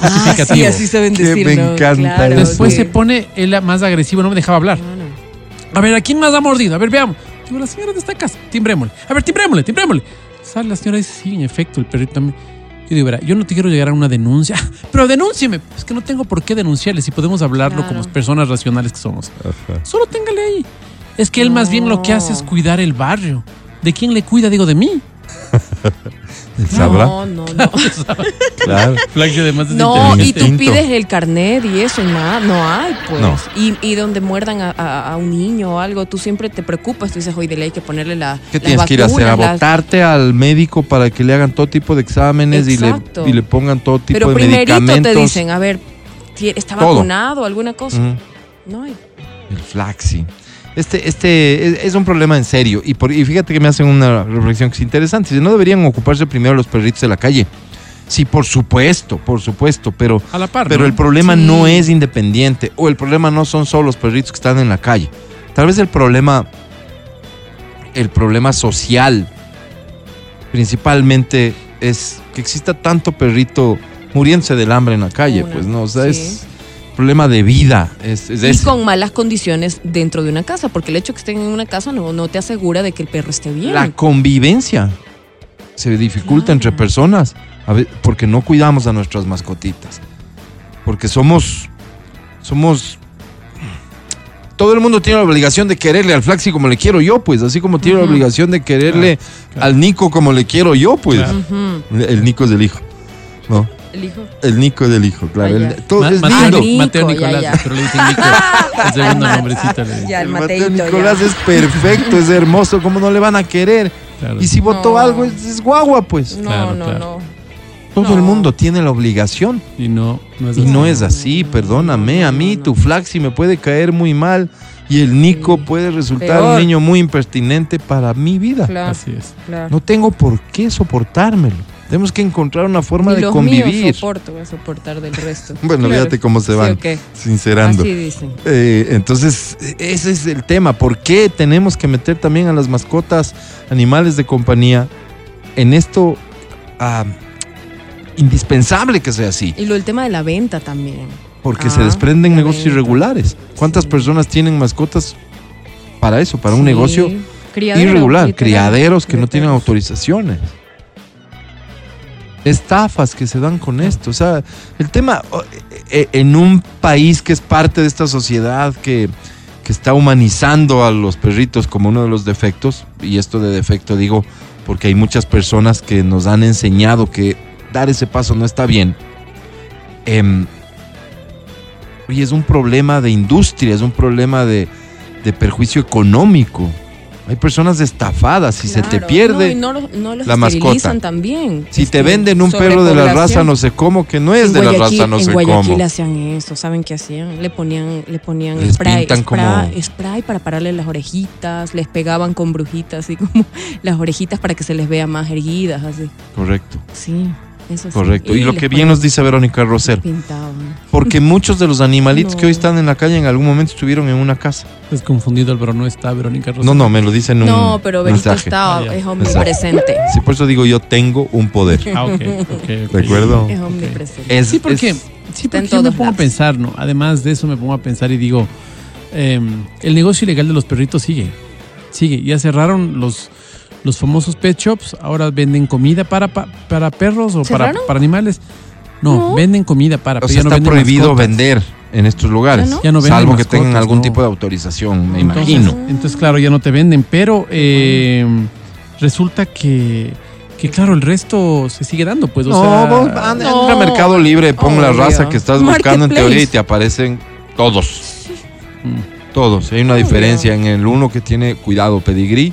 Ah, sí, así saben Que decir. me encanta Claro. Después sí. se pone él más agresivo, no me dejaba hablar. A ver, ¿a quién más ha mordido? A ver, veamos. Digo, la señora de esta casa, timbrémosle. A ver, timbrémosle, timbrémosle. Sale la señora y dice, sí, en efecto, el perrito también. Yo digo, verá, yo no te quiero llegar a una denuncia, (laughs) pero denúncieme. Es que no tengo por qué denunciarle si podemos hablarlo Claro. como personas racionales que somos. Ajá. Solo téngale ahí. Es que él más bien lo que hace es cuidar el barrio. ¿De quién le cuida? Digo, de mí. (laughs) ¿Él sabrá? No, no, (laughs) no. Claro. Flaxi además es No, y tú Instinto. pides el carnet y eso y nada, no hay, pues. No. Y, y donde muerdan a, a- a un niño o algo, tú siempre te preocupas, tú dices, oye, de ley hay que ponerle la. ¿Qué las tienes que ir a hacer? A vacunas, las- botarte al médico para que le hagan todo tipo de exámenes y le, y le pongan todo tipo Pero de primerito medicamentos. te dicen, a ver, ¿ti- ¿está Todo. vacunado alguna cosa? Ujú. No hay. El flaxi. Este, este es, es un problema en serio. Y, por, y fíjate que me hacen una reflexión que es interesante. Dice, no deberían ocuparse primero los perritos de la calle. Sí, por supuesto, por supuesto, pero, A la par. pero ¿no? el problema Sí. no es independiente o el problema no son solo los perritos que están en la calle. Tal vez el problema, el problema social, principalmente es que exista tanto perrito muriéndose del hambre en la calle, Una, pues no, o sea, sí. es problema de vida, es, es Y ese. con malas condiciones dentro de una casa, porque el hecho que estén en una casa no, no te asegura de que el perro esté bien. La convivencia se dificulta Claro. entre personas porque no cuidamos a nuestras mascotitas. Porque somos. Somos. Todo el mundo tiene la obligación de quererle al Flaxi como le quiero yo, pues. Así como tiene la obligación de quererle Claro, claro. al Nico como le quiero yo, pues. El Nico es del hijo. No, El hijo. el Nico es del hijo, claro. Ah, El- ya. todo Ma- es Mateo, lindo. Nico, Mateo Nicolás, ya. pero le dicen Nico. (laughs) El segundo nombrecito le dicen. Ya, el El Mateo Mateito, Nicolás ya. es perfecto, es hermoso. ¿Cómo no le van a querer? Claro. Y si votó No. algo, es, es guagua, pues. No, Claro, no, claro. no. Todo No. el mundo tiene la obligación. Y no, no es Y así. no es así, perdóname. A mí tu Flaxi me puede caer muy mal y el Nico Sí. puede resultar Peor. un niño muy impertinente para mi vida. Claro, Así es. claro. No tengo por qué soportármelo. Tenemos que encontrar una forma Ni de los convivir. míos soporto, voy a soportar del resto. (laughs) Bueno, Claro. fíjate cómo se Sí, van sincerando. Así dicen. Eh, entonces, ese es el tema. ¿Por qué tenemos que meter también a las mascotas, animales de compañía, en esto ah, indispensable que sea así? Y lo del tema de la venta también. Porque Ah, se desprenden la negocios venta. irregulares. ¿Cuántas Sí. personas tienen mascotas para eso, para un negocio Criadero, irregular? Criaderos que no tienen autorizaciones. Estafas que se dan con esto. O sea, el tema o, eh, en un país que es parte de esta sociedad que, que está humanizando a los perritos como uno de los defectos, y esto de defecto digo porque hay muchas personas que nos han enseñado que dar ese paso no está bien. Em, Oye, es un problema de industria, es un problema de, de perjuicio económico. Hay personas estafadas. Si se te pierde no, y no, los- no los la mascota. también. Si te Este, venden un perro de la raza no sé cómo, que no es En de la Guayaquil- raza no en sé Guayaquil cómo. hacían eso, ¿saben qué hacían? Le ponían, le ponían Les spray, spray, como- spray para pararle las orejitas, les pegaban con brujitas, así como (laughs) las orejitas para que se les vea más erguidas, así. Correcto, Sí, eso sí. correcto. Y lo les que bien ponían- nos dice Verónica. Pintaban. Porque muchos de los animalitos que No. hoy están en la calle en algún momento estuvieron en una casa. Es confundido, Álvaro, no está Verónica Rosa. No, no, me lo dice en un No, pero Benito mensaje. está, Ah, es omnipresente. Sí, por eso digo yo tengo un poder. Ah, ok, ok, ok. (laughs) ¿De acuerdo? Es omnipresente. Es, Sí, porque, es- sí, porque yo me pongo a pensar, ¿no? Además de eso me pongo a pensar y digo, eh, el negocio ilegal de los perritos sigue, sigue. Ya cerraron los, los famosos pet shops, ahora venden comida para, pa- para perros o para, para animales. No, No. venden comida para o pero sea, ya no está venden prohibido mascotas. vender en estos lugares. ¿Ya no? Ya salvo que tengan algún no. tipo de autorización, me Entonces- imagino. Entonces, claro, ya no te venden, pero eh, resulta que, que, claro, el resto se sigue dando, pues, o No, sea... vos anda, No. entra a Mercado Libre, pon la raza que estás buscando en teoría y te aparecen todos. Mm. Todos. Hay una diferencia en el uno que tiene, cuidado, pedigrí,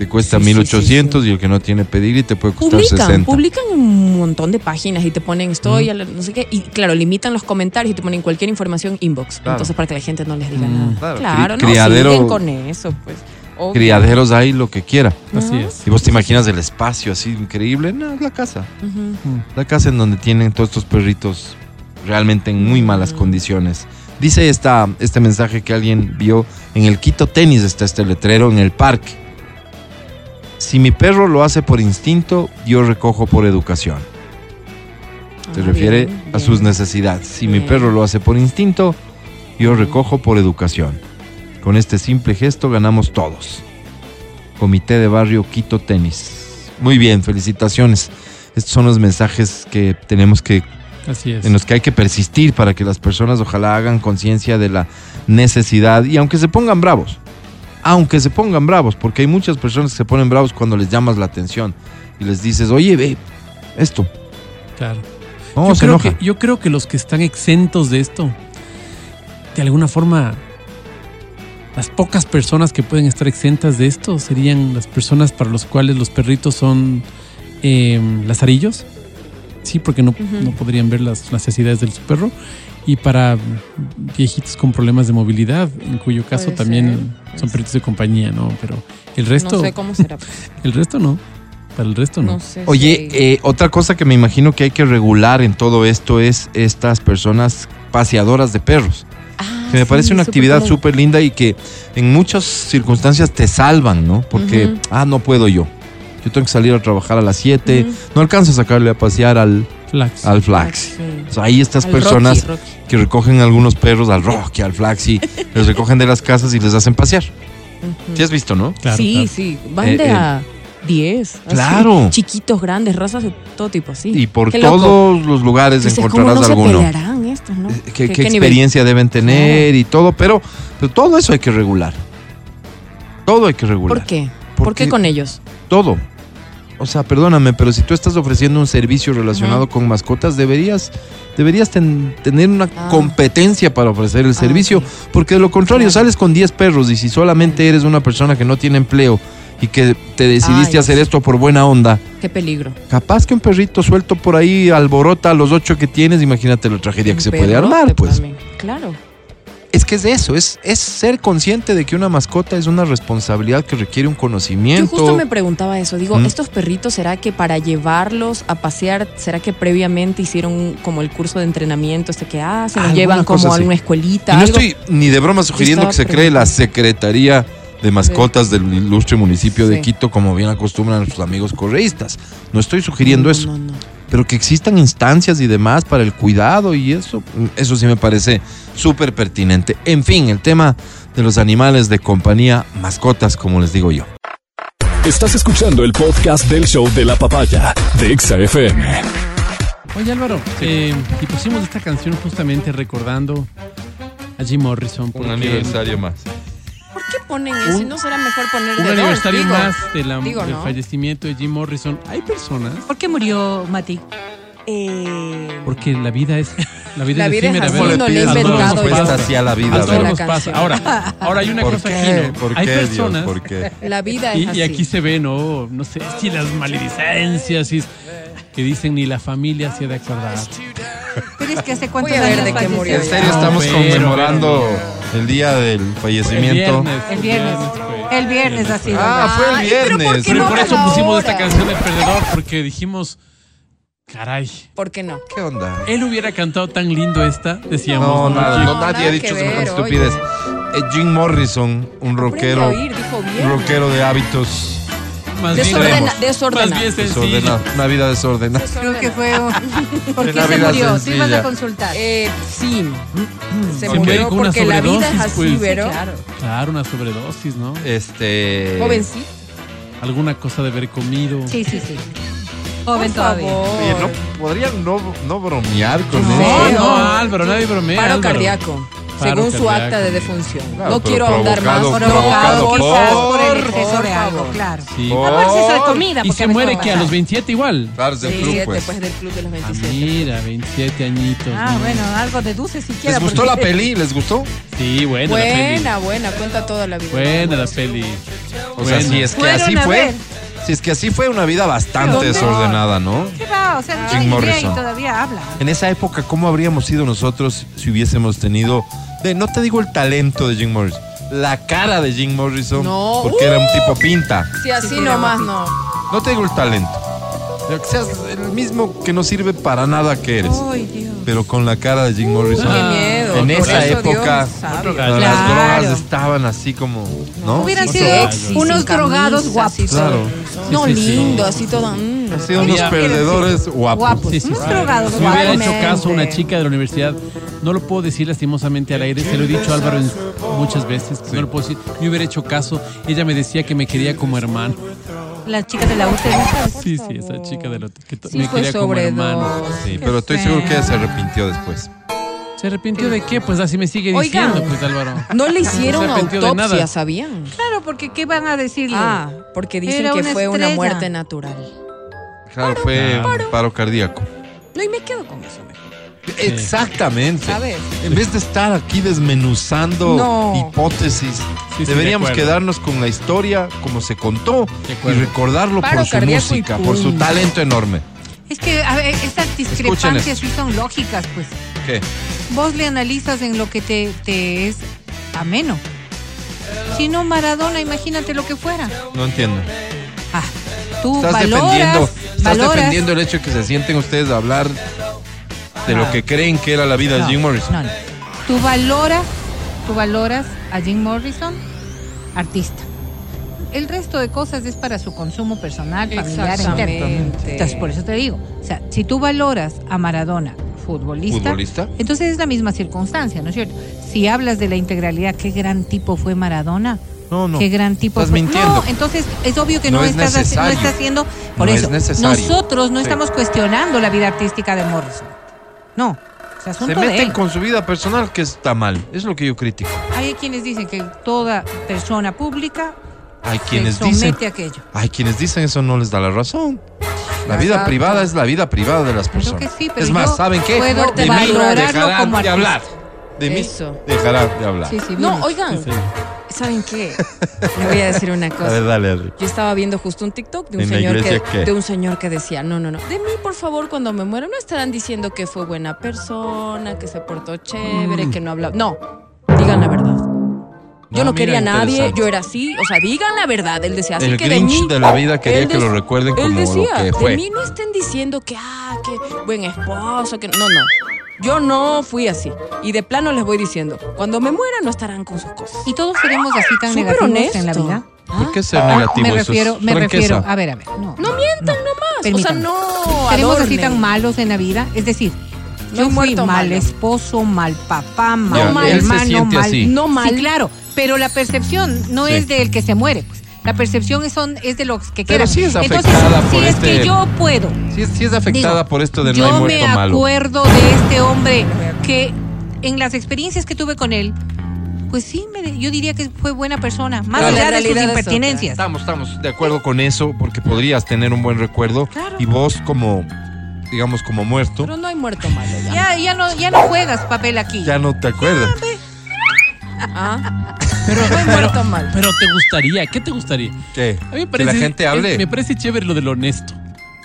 te cuesta Sí, sí, 1800 y el que no tiene pedigrí te puede costar Publican, 60. publican un montón de páginas y te ponen estoy, a la- no sé qué, y claro, limitan los comentarios y te ponen cualquier información inbox. Claro. Entonces, para que la gente no les diga Mm. nada. Claro, Claro, cri- no criadero- siguen con eso, pues. Obvio. Criaderos hay lo que quiera. Así es. Y vos te imaginas el espacio así increíble. No, es la casa. Ujú. La casa en donde tienen todos estos perritos realmente en muy malas condiciones. Dice esta, este mensaje que alguien vio en el Quito Tenis, está este letrero en el parque. Si mi perro lo hace por instinto, yo recojo por educación. Se Ah, refiere bien, a sus necesidades. Si mi perro lo hace por instinto, yo recojo por educación. Con este simple gesto ganamos todos. Comité de Barrio Quito Tenis. Muy bien, felicitaciones. Estos son los mensajes que tenemos que Así es. en los que hay que persistir para que las personas ojalá hagan conciencia de la necesidad y aunque se pongan bravos, aunque se pongan bravos, porque hay muchas personas que se ponen bravos cuando les llamas la atención y les dices, oye, ve, esto, Claro. no, yo, se creo enoja. que, yo creo que los que están exentos de esto, de alguna forma, las pocas personas que pueden estar exentas de esto serían las personas para los cuales los perritos son eh, lazarillos. Sí, porque no, no podrían ver las necesidades de su perro. Y para viejitos con problemas de movilidad, en cuyo caso Puede también ser, son puede perritos de compañía, ¿no? Pero el resto, No sé cómo será. (laughs) el resto no. Para el resto no. No sé. Oye, si- eh, otra cosa que me imagino que hay que regular en todo esto es estas personas paseadoras de perros. Ah, Que me sí, parece una actividad súper linda y que en muchas circunstancias te salvan, ¿no? Porque, ah, no puedo yo. Yo tengo que salir a trabajar a las 7, Ujú. no alcanzo a sacarle a pasear al, Flax. al Flax. Sí. O sea, hay estas Al personas Rocky, Rocky. que recogen algunos perros al Rocky, al Flaxi, los (laughs) recogen de las casas y les hacen pasear. ¿Sí has visto, no? Claro, sí, claro. sí. Van Eh, de eh, a 10. así, Claro. Chiquitos, grandes, razas de todo tipo, sí. Y por Qué loco. todos los lugares Dices, ¿cómo encontrarás no alguno. se pelearán estos, no? Eh, ¿Qué, qué nivel? experiencia deben tener y todo? Pero, pero todo eso hay que regular. Todo hay que regular. ¿Por qué? ¿Por qué con ellos? Todo. O sea, perdóname, pero si tú estás ofreciendo un servicio relacionado con mascotas, deberías, deberías ten- tener una Ah. competencia para ofrecer el Ah, servicio, porque de lo contrario Claro. sales con 10 perros y si solamente eres una persona que no tiene empleo y que te decidiste Ay, hacer sí. esto por buena onda, Qué peligro. capaz que un perrito suelto por ahí alborota a los ocho que tienes, imagínate la tragedia que se puede armar, pues. también. Claro. Es que es eso, es, es ser consciente de que una mascota es una responsabilidad que requiere un Yo conocimiento. justo me preguntaba eso. Digo, Mm. ¿estos perritos será que para llevarlos a pasear, será que previamente hicieron como el curso de entrenamiento este que hacen? ¿Los Alguna llevan como a una escuelita? Y no algo? estoy ni de broma sugiriendo que se cree la. Secretaría de Mascotas del ilustre municipio de. Quito, como bien acostumbran nuestros amigos correístas. No estoy sugiriendo No, eso, no, no. Pero que existan instancias y demás para el cuidado y eso, eso sí me parece súper pertinente. En fin, el tema de los animales de compañía, mascotas, como les digo yo. Estás escuchando el podcast del show de la papaya de Exa FM. Oye Álvaro, eh, y pusimos esta canción justamente recordando a Jim Morrison. porque más. ¿Por qué ponen eso? Un- ¿No será mejor poner Un de dos? aniversario Digo. más de la- digo, del ¿no? fallecimiento de Jim Morrison. Hay personas, ¿Por qué murió Mati? Eh, porque la vida es La vida, La es vida es efímera, así, no le he inventado hacia la vida, nos La pasa. Ahora, ahora hay una ¿Por cosa qué? aquí, ¿no? ¿Por hay qué, personas Dios? ¿Por qué? La vida es y, así. y aquí se ve, ¿no? No sé, si las maledicencias y que dicen ni la familia se ha de acordar. Pero es que hace cuántos Voy a ver años de falleció? murió En serio, No, estamos pero, conmemorando el día del El fallecimiento. viernes. El viernes. fue. El viernes ha sido. Ah, fue el Ay, pero ¿por viernes. qué Pero no por eso pusimos esta canción del perdedor, porque dijimos, caray, ¿Por qué no? ¿Qué onda? él hubiera cantado tan lindo esta, decíamos. No, nada, no, No, nadie nada ha dicho que semejante ver, estupidez. Eh, Jim Morrison, un rockero, oír, dijo bien. un rockero de hábitos Más bien, Desordena- Más bien sencillo. desordenados, una vida desordenada. Creo que fue. un- ¿Por qué se murió? Tú ibas a consultar. Eh, sí. Se murió porque la vida es sobredosis, así, pues. ¿verdad? Claro. Claro, una sobredosis, ¿no? Este. Jovencito. Alguna cosa de haber comido. Sí, sí, sí. Joven todavía. Oye, no, podrían no, no bromear con No, eso. No, no. no, Álvaro, nadie bromea. Paro Álvaro. cardíaco. Según su acta de defunción. Claro, no quiero ahondar más. provocado- Provocado quizás por el por- exceso de por algo, favor. claro. Sí. A por de comida. Y porque se muere que a los 27 igual. Claro, del Sí, club, pues. después del club de los Ah, 27. mira, 27 añitos. Ah, ¿no? bueno, algo deduce siquiera. ¿Les gustó la peli? ¿Les gustó? Sí, buena, la peli. Buena, buena, cuenta toda la vida. Buena la peli. O sea, Buena. si es que así fue. Si es que así fue una vida bastante ¿Dónde? desordenada, ¿no? ¿Qué va? O sea, no Jim Morrison. todavía habla. En esa época, ¿cómo habríamos sido nosotros si hubiésemos tenido, de, no te digo el talento de Jim Morrison, la cara de Jim Morrison, No. porque era un tipo pinta. Si así Sí, nomás no. No te digo el talento, que seas el mismo que no sirve para nada que eres, Ay, Dios. pero con la cara de Jim Morrison. Qué miedo. En esa Dios época. Claro. Las Claro. drogas estaban así como, ¿no? Hubieran Sí, sido unos drogados guapos. Claro. No, Sí, sí, sí. lindo, así todo. mm. Han sido unos perdedores guapos. Guapos. Sí, sí, unos drogados Si hubiera hecho caso a una chica de la universidad, no lo puedo decir lastimosamente al aire, se lo he dicho a Álvaro muchas veces, no lo puedo decir, me hubiera hecho caso, ella me decía que me quería como hermano. Las chicas de la UTV. Sí, sí, esa chica de la que to- Sí, me quería como hermano. Sí, pero estoy seguro que ella se arrepintió después. ¿Se arrepintió de qué? Pues así me sigue Oigan. diciendo, pues Álvaro. No le hicieron (laughs) de autopsia. ¿sabían? Claro, porque ¿qué van a decirle? Ah, porque dicen Era que una fue una muerte natural. Claro, fue Claro. un paro cardíaco. No, y me quedo con eso mejor. Exactamente. ¿Sabes? En vez de estar aquí desmenuzando No. hipótesis, Sí, sí, deberíamos de acuerdo. quedarnos con la historia como se contó De y acuerdo. recordarlo Paro por su cardíaco y música, por su punto. talento enorme. Es que a ver, esas discrepancias sí son lógicas, pues. ¿Qué? Vos le analizas en lo que te, te es ameno. Si no, Maradona, imagínate lo que fuera. No entiendo. Ah, tú Estás valoras, defendiendo, estás valoras. defendiendo el hecho de que se sienten ustedes a hablar de lo que creen que era la vida de Jim Morrison. no, no. Tú valoras, tú valoras a Jim Morrison, artista. El resto de cosas es para su consumo personal, familiar, Exactamente. interno. Entonces, por eso te digo, o sea, si tú valoras a Maradona, futbolista, ¿Futbolista? entonces es la misma circunstancia, ¿no es cierto? Si hablas de la integralidad, qué gran tipo fue Maradona. No, no. Qué gran tipo Estás fue. mintiendo. No, entonces es obvio que no, No es estás, haci- no estás haciendo. Por No eso, es necesario. nosotros no Sí. estamos cuestionando la vida artística de Morrison. No. Es Se meten con su vida personal que está mal. Es lo que yo critico. Hay quienes dicen que toda persona pública Hay quienes se dicen somete a aquello. Hay quienes dicen eso no les da la razón. La vida privada es la vida privada de las Creo personas. que sí, pero es más, yo ¿saben qué? puedo de mí valorarlo dejará como de hablar. De mí Eso. dejará de hablar. Sí, sí, bien No, oigan, Sí, sí. ¿saben qué? (laughs) Le voy a decir una A ver, cosa. dale, dale. Yo estaba viendo justo un TikTok de un ¿En la señor que qué? de un señor que decía, "No, no, no. De mí, por favor, cuando me muera no estarán diciendo que fue buena persona, que se portó chévere, Mm. que no hablaba. No, digan la verdad. Yo Ah, no quería a nadie, yo era así, o sea, digan la verdad, él decía, así El que de Grinch mí de la vida quería él que lo recuerden él como lo decía, que fue. De mí no estén diciendo que ah, que buen esposo, que no, no. Yo no fui así. Y de plano les voy diciendo, cuando me muera no estarán con sus cosas. Y todos seremos así tan Súper negativos en la vida. ¿Por qué ser Ah, negativo? me es refiero, me franqueza. refiero, a ver, a ver. No, No mientan nomás, o sea, no ¿Seremos así tan malos en la vida? Es decir, No yo he fui mal malo. esposo, mal papá, mal Ya, mal. él se hermano, siente mal. así. No mal. Sí, claro, pero la percepción no Sí. es del que se muere, pues. La percepción es, son, es de los que Pero quedan. sí es Entonces, afectada si por es este- que yo puedo. Sí, es- sí es afectada Digo, por esto de no yo hay me muerto malo. acuerdo de este hombre que en las experiencias que tuve con él, pues sí, me- yo diría que fue buena persona, más Claro. allá de sus impertinencias. Estamos, estamos de acuerdo con eso porque podrías tener un buen recuerdo Claro. y vos como digamos, como muerto, Pero no hay muerto malo ya. Ya, ya, no, ya no juegas papel aquí. ya no te acuerdas. Ah, Pero, no hay pero, muerto malo. pero te gustaría, ¿qué te gustaría? ¿Qué? A mí me que parece, la gente es- hable. me parece chévere lo del honesto.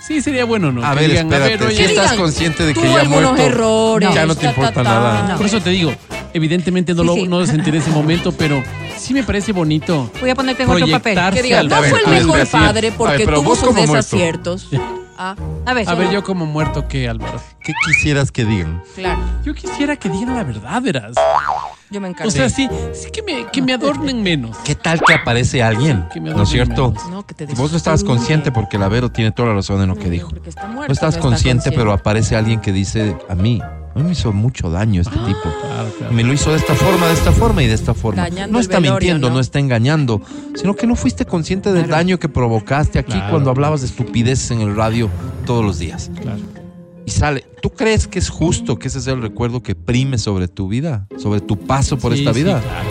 Sí, sería bueno, ¿no? A Que ver, digan, espérate, oye, si estás digan, consciente de que ya muerto, errores. ya no te ta, importa ta, ta. nada. No. Por eso te digo, evidentemente no Sí, lo, sí. no lo sentiré en ese momento, pero sí me parece bonito. Voy a ponerte en otro papel. Que digan, al- no A ver, fue el a ver, mejor padre A ver, porque pero tuvo sus desaciertos. Ah, A ver, A ver, yo como muerto, ¿qué, Álvaro? ¿Qué quisieras que digan? claro. Yo quisiera que digan la verdad, verás. Yo me encargo. O sea, sí, sí que me, que me adornen menos. ¿Qué tal que aparece alguien? Que me ¿No es cierto? menos. no, que te Vos no estabas consciente porque la Vero tiene toda la razón en lo que No, dijo. porque está muerto, No estás está consciente, pero aparece alguien que dice a mí, a mí me hizo mucho daño este tipo. Claro, claro. Me lo hizo de esta forma, de esta forma y de esta forma. Dañando no está velorio, mintiendo, ¿no? ¿no? está engañando, sino que no fuiste consciente del daño que provocaste aquí Claro. cuando hablabas de estupideces en el radio todos los días. Claro. Y sale, ¿tú crees que es justo que ese sea el recuerdo que prime sobre tu vida, sobre tu paso por Sí, esta sí, vida? claro.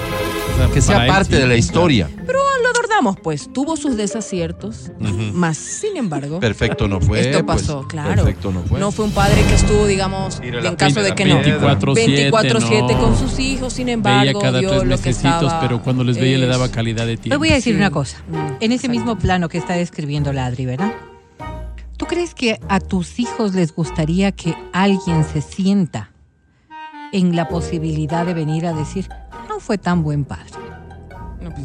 O sea, Que sea él parte sí, de la historia. Pero lo adornamos, pues. Tuvo sus desaciertos. Más, sin embargo. Perfecto no fue. Esto pues, pasó, claro. Perfecto no fue. No fue un padre que estuvo, digamos, en caso de que no. piedra. 24/7, 24-7 no. con sus hijos, sin embargo, Veía cada dio tres lo que mesecitos, estaba. pero cuando les veía le daba es- calidad de tiempo. Pero voy a decir Sí. una cosa. En ese exacto. mismo plano que está describiendo la Adri, ¿verdad? ¿Tú crees que a tus hijos les gustaría que alguien se sienta en la posibilidad de venir a decir, no fue tan buen padre?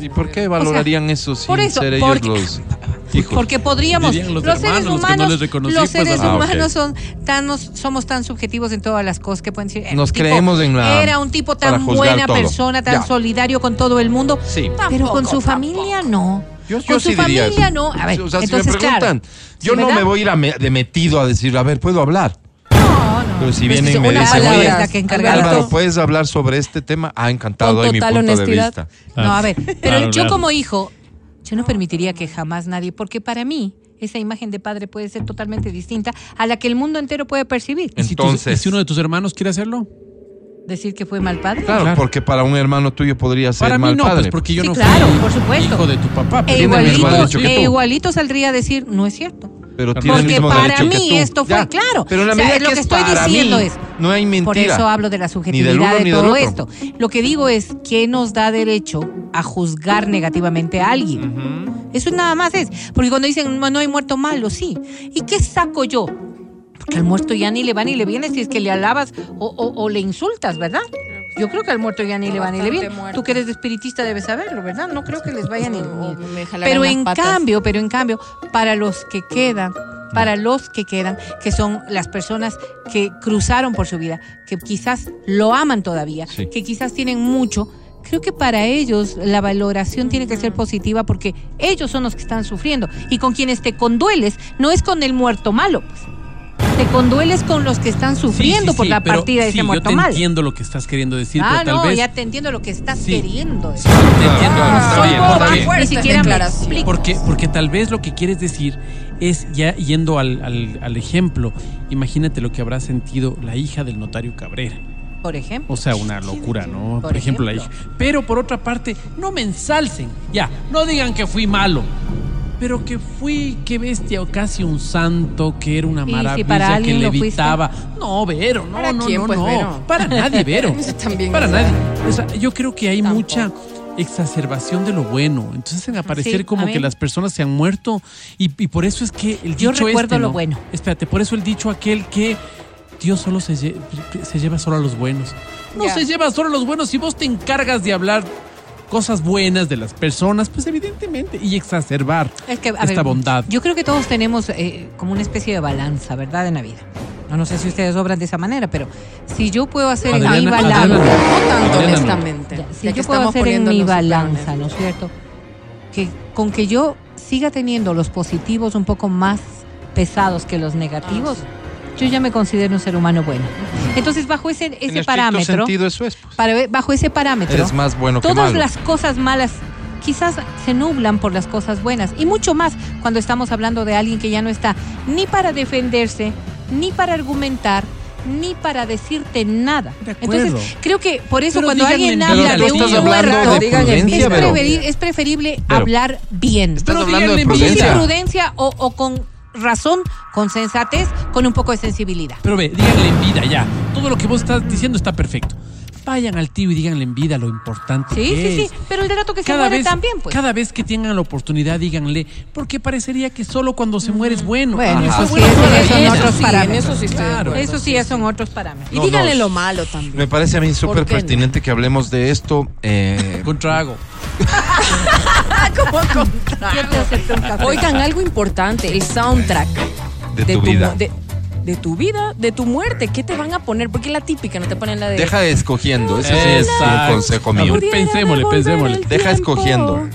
¿Y por qué valorarían eso sin por eso, ser ellos porque- los (laughs) hijos? Porque podríamos, los los, seres hermanos, los que no humanos, les reconocí, los pues, seres ah, son tan, nos- somos tan subjetivos en todas las cosas que pueden decir. era Nos un tipo- creemos en la- Era un tipo tan buena todo. persona, tan Ya. solidario con todo el mundo, Sí. pero con Tampoco, su familia no. Yo, con yo su sí diría familia eso. no. A ver, o sea, entonces si me preguntan, claro. yo Sí, no me voy a ir a me- de metido a decir, a ver, ¿puedo hablar? No, no. Pero si Pues vienen y me dicen, oye, Álvaro, ¿puedes hablar sobre este tema? Ah, encantado, Con doy mi total punto de honestidad. vista. No, a ver, pero Claro, yo claro. como hijo, yo no permitiría que jamás nadie, porque para mí esa imagen de padre puede ser totalmente distinta a la que el mundo entero puede percibir. ¿Y si, tus- Entonces- y si uno de tus hermanos quiere hacerlo? Decir que fue mal padre. Claro, Claro. porque para un hermano tuyo podría ser Para mí mal no, padre. pues porque yo Sí, no claro, fui por supuesto. hijo de tu papá. E pero- Tiene el mismo igualito, derecho que e igualito saldría a decir, no es cierto. pero Porque tiene el mismo para derecho que mí tú. esto fue Ya, claro. Pero la O sea, lo que es estoy diciendo mí, es, no hay mentira. Por eso hablo de la subjetividad uno de todo esto. Lo que digo es que nos da derecho a juzgar negativamente a alguien. Eso nada más es. Porque cuando dicen no, no hay muerto malo, sí. ¿Y qué saco yo? Porque al muerto ya ni le va ni le viene si es que le alabas o, o- o le insultas, ¿verdad? Yo creo que al muerto ya ni le va ni le viene. muerto. Tú que eres espiritista debes saberlo, ¿verdad? No creo que les vaya ni. Pero en patas. cambio, pero en cambio, para los que quedan, para los que quedan, que son las personas que cruzaron por su vida, que quizás lo aman todavía, Sí. que quizás tienen mucho, creo que para ellos la valoración tiene que ser positiva porque ellos son los que están sufriendo. Y con quienes te condueles, no es con el muerto malo, pues. Te condueles con los que están Sí, sufriendo sí, por sí, la pero partida de sí, ese muerto Yo te entiendo lo que estás queriendo decir, Ah, pero tal no, vez. ya te entiendo lo que estás Sí. queriendo decir. Sí, te entiendo. Soy bien, boba, bien. Ni siquiera me explico. Porque, porque tal vez lo que quieres decir es, ya yendo al, al- al ejemplo, imagínate lo que habrá sentido la hija del notario Cabrera. Por ejemplo. O sea, una locura, ¿no? Por, Por ejemplo, la ejemplo. hija. Pero por otra parte, no me ensalcen. Ya, no digan que fui malo. Pero que fui, qué bestia, o casi un santo, que era una Y si maravilla, para que levitaba. No, Vero, no, ¿Para no, quién, no, pues, no. Vero? Para nadie, Vero. (laughs) También Para nadie. O sea, yo creo que hay Tampoco. mucha exacerbación de lo bueno. Entonces hacen aparecer Sí, como que las personas se han muerto y, y por eso es que el Yo dicho recuerdo este, lo ¿no? bueno. Espérate, por eso el dicho aquel que Dios solo se, lle- se lleva solo a los buenos. No se lleva solo a los buenos. Si vos te encargas de hablar cosas buenas de las personas, pues evidentemente, y exacerbar Es que, a esta ver, bondad. Yo creo que todos tenemos eh, como una especie de balanza, ¿verdad? En la vida. No, no sé si ustedes obran de esa manera, pero si yo puedo hacer en mi balanza, No tanto, Adriana, honestamente. Ya, ya si que yo puedo estamos hacer en mi balanza. ¿no es cierto? Que con que yo siga teniendo los positivos un poco más pesados que los negativos, yo ya me considero un ser humano bueno. Entonces, bajo ese, En ese estricto parámetro, sentido eso es, pues. para- bajo ese parámetro, Eres más bueno que todas malo. las cosas malas quizás se nublan por las cosas buenas y mucho más cuando estamos hablando de alguien que ya no está ni para defenderse, ni para argumentar, ni para decirte nada. De. Entonces, creo que por eso Pero cuando alguien habla de un muerto, de es, Vero. preferi- es preferible Vero. hablar bien. Estás Pero hablando de prudencia. prudencia o, o con razón, con sensatez, con un poco de sensibilidad. Pero ve, díganle en vida ya. Todo lo que vos estás diciendo está perfecto. Vayan al tío y díganle en vida lo importante Sí, que sí, es. sí, pero el de rato que se Cada muere vez, también, pues. cada vez que tengan la oportunidad, díganle, porque parecería que solo cuando se muere es bueno. Bueno, eso sí, bueno eso son vida. otros sí, parámetros. eso sí estoy de Claro. acuerdo. Eso sí, ya son otros parámetros. Y No, díganle no, lo malo también. Me parece a mí súper no? pertinente que hablemos de esto. eh, Con trago. (laughs) Oigan, algo importante, el soundtrack. De tu vida. mu- De, de tu vida, de tu muerte. ¿Qué te van a poner? Porque la típica, no te ponen la de... deja escogiendo. Ese sí es un consejo A mío. ver, pensémosle, pensémosle. Deja escogiendo.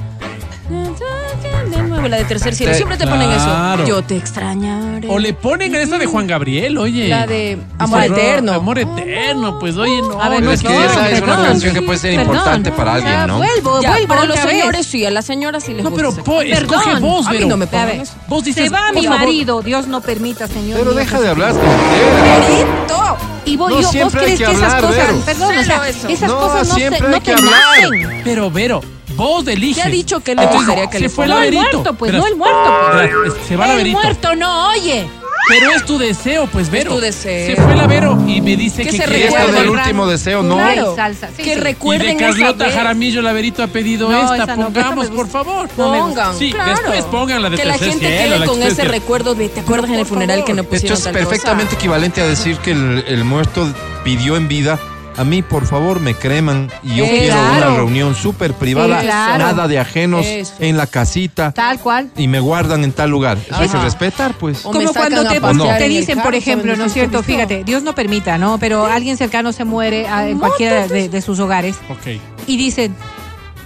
La de tercer cielo. Te- Siempre te ponen Claro. eso. Yo te extrañaré. O le ponen esa de Juan Gabriel, oye. La de Amor Eterno. Amor eterno, pues oye, no. A ver, Pero no, es que no, esa es una perdón. canción que puede ser Perdón. importante para O alguien, ¿no? Vuelvo, Ya, vuelvo para los señores sí, a las señoras sí les No, gusta pero esa po, escoge Perdón. vos, A mí pero. no me eso. Vos dices, se va mi marido, Dios no permita, señor. Pero deja de hablar. ¡Perito! Y vos, No, yo- vos crees que que, esas hablar, cosas, Vero. perdón, o sea, esas No, cosas no, se, no te hablar. nacen. Pero, Vero, vos eliges. ¿Qué ha dicho que le Entonces, gustaría que se le fue el No el laberito. muerto, pues, no el muerto. pues. es- se va el El laberito. muerto no oye. Pero es tu deseo, pues, Vero. tu deseo. Se fue la Vero y me dice Que que, se quiere Y este recuerde. es el Claro. último deseo, ¿no? Claro. Salsa. Sí, que sí. Y recuerden de Carlota esa. Jaramillo Laverito ha pedido No, esta. esa no, Pongamos, por favor. No. Pongan, Sí, claro. después pongan la de Que la gente cielo, quede la con ese recuerdo de, ¿te acuerdas en el funeral que no favor. Esto pusieron es cosa? perfectamente equivalente a decir que el, el muerto pidió en vida. A mí, por favor, me creman y yo Eh, quiero claro. una reunión súper privada, claro. nada de ajenos, Eso. en la casita Tal cual. y me guardan en tal lugar. Eso hay que Ajá. respetar, pues. Como cuando te, dicen, por ejemplo. ¿no es cierto? Fíjate, Dios no permita, ¿no? Pero alguien cercano se muere ah, en cualquiera de, de sus hogares Ok. y dicen,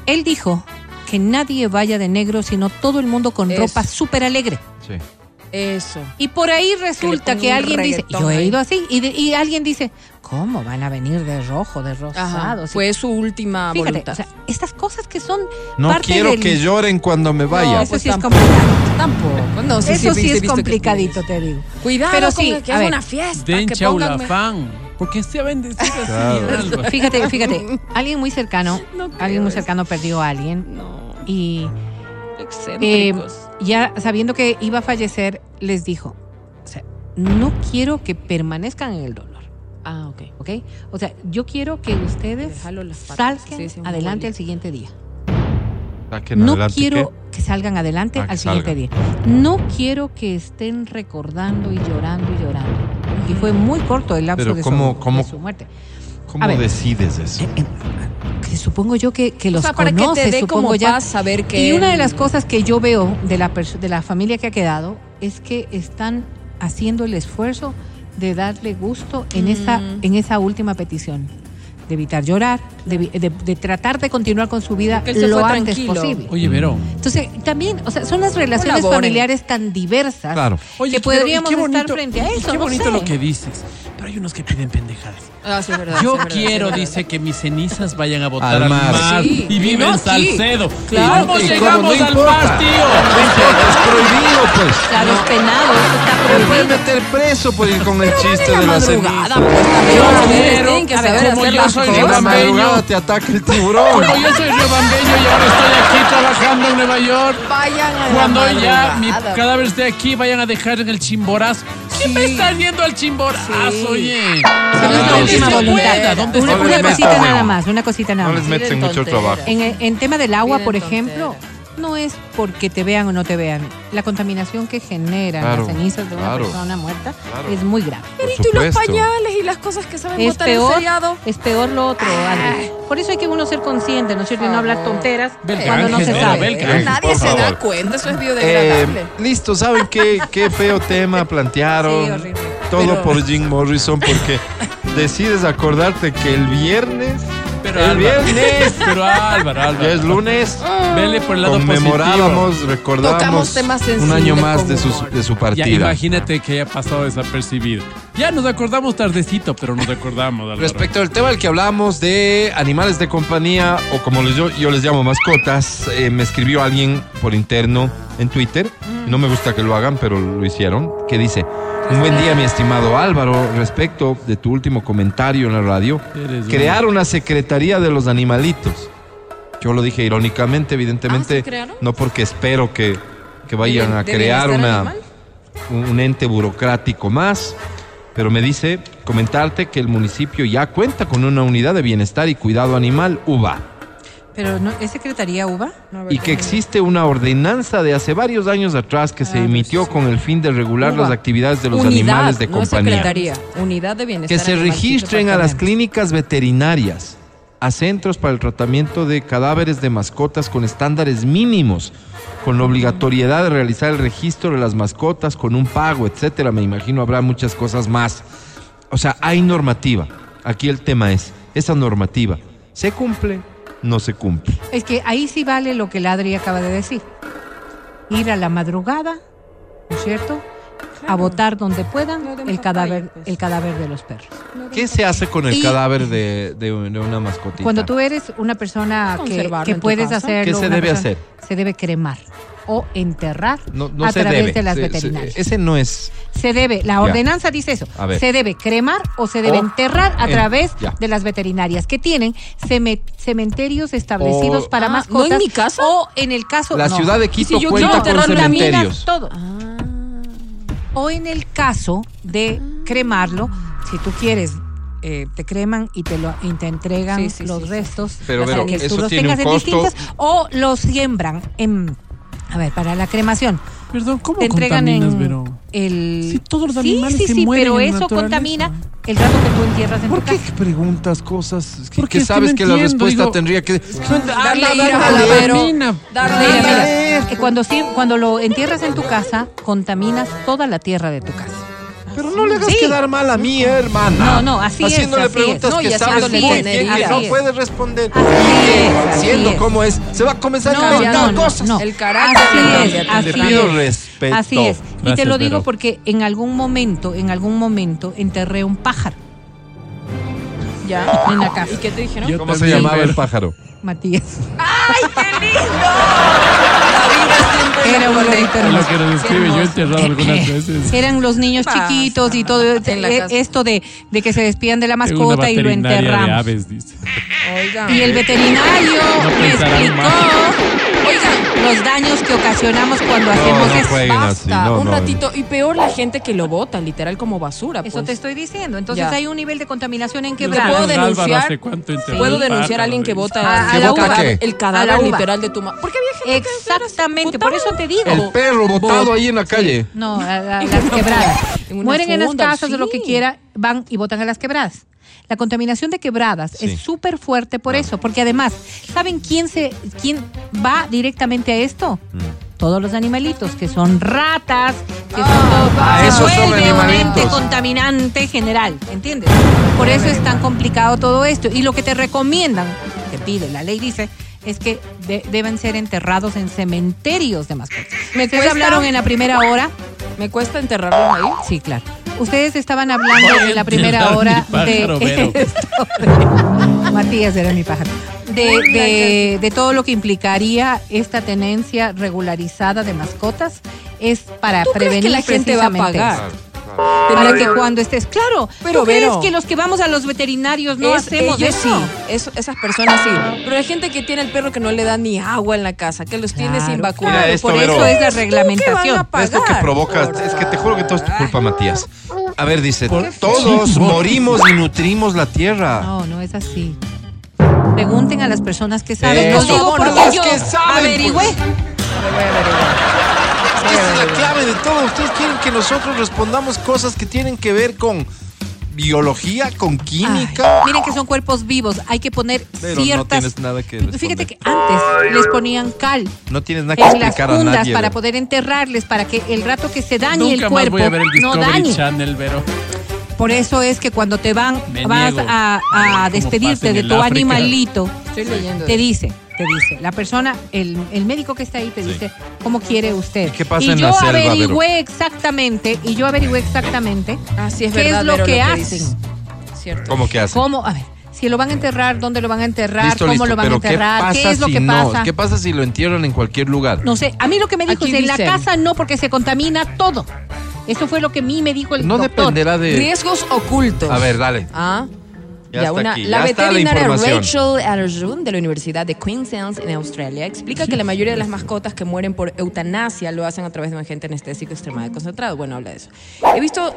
él dijo que nadie vaya de negro, sino todo el mundo con Eso. ropa súper alegre. Sí. Eso. Y por ahí resulta que, alguien dice, yo he ido así, y, de- y alguien dice, ¿cómo van a venir de rojo, de rosado? Fue su última Fíjate, voluntad. o sea, estas cosas que son No parte quiero del- que lloren cuando me vaya. No, Eso pues sí es complicado. Tampoco. (laughs) No, sí, Eso sí, es complicadito, te digo. Cuidado Pero con sí, el que a es ver. una fiesta. Den que chaulafán. Porque se bendecido así. Claro. Fíjate, fíjate, (laughs) alguien muy cercano, No alguien muy eso. cercano perdió a alguien No, y eh, ya sabiendo que iba a fallecer, les dijo, o sea, no quiero que permanezcan en el dolor, ah, ok. ¿ok? O sea, yo quiero que ustedes salgan sí, sí, un adelante al siguiente día. Saquen No adelante, quiero ¿qué? que salgan adelante Ah, que al siguiente salgan. día. No quiero que estén recordando y llorando y llorando. Y fue muy corto el lapso Pero de, ¿cómo- su, cómo- de su muerte. ¿Cómo ver. decides eso? Que supongo yo que, que los o sea, para conoce, que te dé supongo como ya. paz saber que... Y una de las cosas que yo veo de la, de la familia que ha quedado es que están haciendo el esfuerzo de darle gusto en, esa, Mm. en esa última petición. De evitar llorar, de, de- de tratar de continuar con su vida lo antes tranquilo. posible. Oye, Vero. Entonces, también, o sea, son las relaciones Colaboren. familiares tan diversas Claro. Oye, que pero, ¿y podríamos estar frente a eso. Qué no bonito sé. lo que dices. Pero hay unos que piden pendejadas. Ah, sí, es verdad, Yo sí, es verdad, sí, quiero, es dice, que mis cenizas vayan a botar Al al mar. y y vive no en aquí. Salcedo. Claro. ¿Cómo ¿Y cómo? llegamos No al importa. mar, tío? Es prohibido, pues. Claro, es penado, eso está Me pueden prohibido. meter preso por ir con el chiste la de la madrugada, ceniza. pues Yo quiero- que saber como yo soy rebambeño. te ataca el tiburón. Como yo soy rebambeño y ahora estoy aquí trabajando en Nueva York. Vayan a la Cuando ya mi cadáver esté aquí, vayan a dejar en el chimborazo. ¿Quién me está yendo al chimborazo. Oye? Pero es Claro, la última sí se voluntad. puede. ¿Dónde Una, No les cosita nada no. más, una cosita nada No más. les metes Piden mucho trabajo. En, en tema del agua, por ejemplo, no es porque te vean o no te vean. La contaminación que generan Claro, las cenizas de una claro. persona muerta Claro. es muy grave. Por Y tú los pañales y las cosas que saben Es botar en peor, es peor lo otro, Adri. Por eso hay que uno ser consciente, ¿no es cierto? Y no hablar tonteras Belga cuando no se sabe. Nadie se da cuenta, eso es Eh, biodegradable. listo, ¿saben qué, qué feo tema (laughs) plantearon? Sí, horrible. Todo Pero- por Jim Morrison porque (laughs) decides acordarte que el viernes, Pero el Álvaro, viernes, (laughs) pero Álvaro, Álvaro. ya es lunes, Vele por el lado conmemorábamos, positivo. temas un año más de su, de su Ya, partida. imagínate que haya pasado desapercibido. Ya nos acordamos tardecito, pero nos acordamos, Álvaro. Respecto al tema del que hablábamos de animales de compañía, o como les- yo, yo les llamo mascotas, eh, me escribió alguien por interno en Twitter, no me gusta que lo hagan, pero lo hicieron, que dice, un buen día mi estimado Álvaro, respecto de tu último comentario en la radio, crear una secretaría de los animalitos. Yo lo dije irónicamente, evidentemente, Ah, no porque espero que, que vayan ¿De- a crear una... un ente burocrático más. Pero me dice comentarte que el municipio ya cuenta con una unidad de bienestar y cuidado animal, UBA. Pero no, ¿es Secretaría UBA? y que existe una ordenanza de hace varios años atrás que se Ah, emitió pues, con el fin de regular las actividades de los Unidad, animales de no compañía. secretaría, unidad de bienestar. Que se registren a las clínicas veterinarias, a centros para el tratamiento de cadáveres de mascotas con estándares mínimos, con la obligatoriedad de realizar el registro de las mascotas con un pago, etcétera. Me imagino habrá muchas cosas más. O sea, hay normativa. Aquí el tema es, esa normativa, ¿se cumple? No se cumple. Es que ahí sí vale lo que el Adri acaba de decir. Ir a la madrugada, ¿no es cierto? A votar donde puedan el cadáver, el cadáver de los perros. ¿Qué se hace con el Y- cadáver de, de- una mascotita? Cuando tú eres una persona que, que puedes hacerlo. ¿Qué se debe persona- hacer? Se debe cremar o enterrar no, no a se través debe. de las Se- se- veterinarias. ese no es. Se debe, la Ya. ordenanza dice eso. A ver. Se debe cremar o se debe O enterrar a en- través ya. de las veterinarias que tienen ceme- cementerios establecidos O- para Ah, ¿no mascotas. en mi casa? O en el caso. La no. ciudad de ¿Y Quito si yo cuenta quiero con cementerios. todo. Ah. O en el caso de cremarlo, si tú quieres. eh, te creman y te lo y te entregan Sí, sí, los sí, restos Pero, para pero, que tú eso los tiene tengas en distintas o los siembran en a ver para la cremación Perdón, ¿cómo te entregan contaminas, en Vero? el Sí, todos los sí, animales sí, se sí, mueren pero en eso naturaleza. contamina el rato que tú entierras en ¿Por tu qué casa preguntas cosas que, que es que sabes no que la respuesta digo- tendría que. Darle a la. Darle cuando, cuando lo entierras en tu casa contaminas toda la tierra de tu casa Pero no le hagas Sí. quedar mal a mí, hermana. No, no, así es, Haciéndole preguntas es. No, que sabes haciéndole muy bien que no puedes responder. Así es, Siendo es. como es, se va a comenzar No, a inventar no, no, cosas. no. El carácter así es, así Te pido es. respeto. Así es. y te lo digo porque en algún momento, en algún momento enterré un pájaro Ya. en la casa. ¿Y qué te dijeron? ¿Cómo se llamaba el pájaro? Matías. La vida siempre Era un. Es lo que nos escribe, yo enterrado algunas veces. (laughs) Eran los niños chiquitos y todo En la eh, casa. esto de, de que se despidan de la Tengo una mascota y lo veterinaria de enterramos. aves, dice. Oigan. Y el veterinario No me pensarán explicó mal. Oigan, los daños que ocasionamos cuando hacemos no eso. jueguen basta. así, no, un no. ratito. Y peor la gente que lo bota, literal, como basura. Eso pues. te estoy diciendo. Entonces Ya. hay un nivel de contaminación en quebrada. puedo denunciar? ¿hace cuánto enterró Puedo un denunciar a alguien que dice? bota A- a el la cadáver, uva. el literal de tu madre. Porque había gente que Exactamente, por eso te digo. El perro botado ahí en la calle. No, a- a- (laughs) las quebradas. En Mueren en las casas o lo que sí. quiera, van y botan a las quebradas. La contaminación de quebradas Sí. es súper fuerte por eso, porque además, ¿saben quién se quién va directamente a esto? Mm. Todos los animalitos, que son ratas, que son Ah, todo, se son vuelve un ente contaminante general, ¿entiendes? Por eso es tan complicado todo esto. Y lo que te recomiendan, te pide, la ley dice, es que de- deben ser enterrados en cementerios de mascotas. Me Ustedes cuesta- hablaron en la primera hora Me cuesta enterrarlos ahí. Sí, claro. Ustedes estaban hablando en la primera hora pájaro, de, (laughs) esto de- Matías era mi pájaro. De, de- de todo lo que implicaría esta tenencia regularizada de mascotas es para ¿Tú crees prevenir que la gente va a pagar? Esto. Para que cuando estés, claro, Pero, ¿tú crees que los que vamos a los veterinarios no Es- hacemos ellos eso? sí, eso- esas personas sí. Pero hay gente que tiene el perro que no le da ni agua en la casa, que los tiene sin vacunar. Esto, por Vero. eso es la ¿Tú qué reglamentación. pagar? Es lo que provoca, es que te juro que todo es tu culpa, Matías. A ver, dice, todos morimos y nutrimos la tierra. No, no es así. Pregunten a las personas que saben. Eso, Lo digo porque yo que saben, averigüé. pues. Es que esa es la clave de todo. Ustedes quieren que nosotros respondamos cosas que tienen que ver con biología, con química. Ay, miren que son cuerpos vivos. Hay que poner Pero no ciertas. tienes nada que Fíjate responder. que antes les ponían cal No tienes nada que en las a fundas nadie. para poder enterrarles, para que el rato que se dañe Nunca el más cuerpo voy a ver el no Discovery dañe. Channel, Vero. Por eso es que cuando te van, Me vas niego. a, a Como despedirte en de el tu África. animalito, Estoy leyendo. te dice, te dice, la persona, el, el médico que está ahí te Sí. dice, ¿cómo quiere usted? ¿Y qué pasa y en yo la selva, Vero? averigüé exactamente, y yo averigüé exactamente Ah, es qué verdad, es lo Vero, que que hacen. Cierto. ¿Cómo que hace? ¿Cómo? A ver, si lo van a enterrar, ¿dónde lo van a enterrar? Listo, ¿Cómo listo. lo van a Pero ¿qué enterrar? ¿Qué es lo si que no? pasa? ¿Qué pasa si lo entierran en cualquier lugar? No sé, a mí lo que me dijo Aquí es en la casa no, porque se contamina todo. Eso fue lo que a mí me dijo el No doctor. dependerá de. Riesgos ocultos. A ver, dale. Ah, Ya está una, aquí, la veterinaria. Rachel Arjun de la Universidad de Queensland en Australia explica que la mayoría de las mascotas que mueren por eutanasia lo hacen a través de un agente anestésico extremadamente concentrado. Bueno, habla de eso. He visto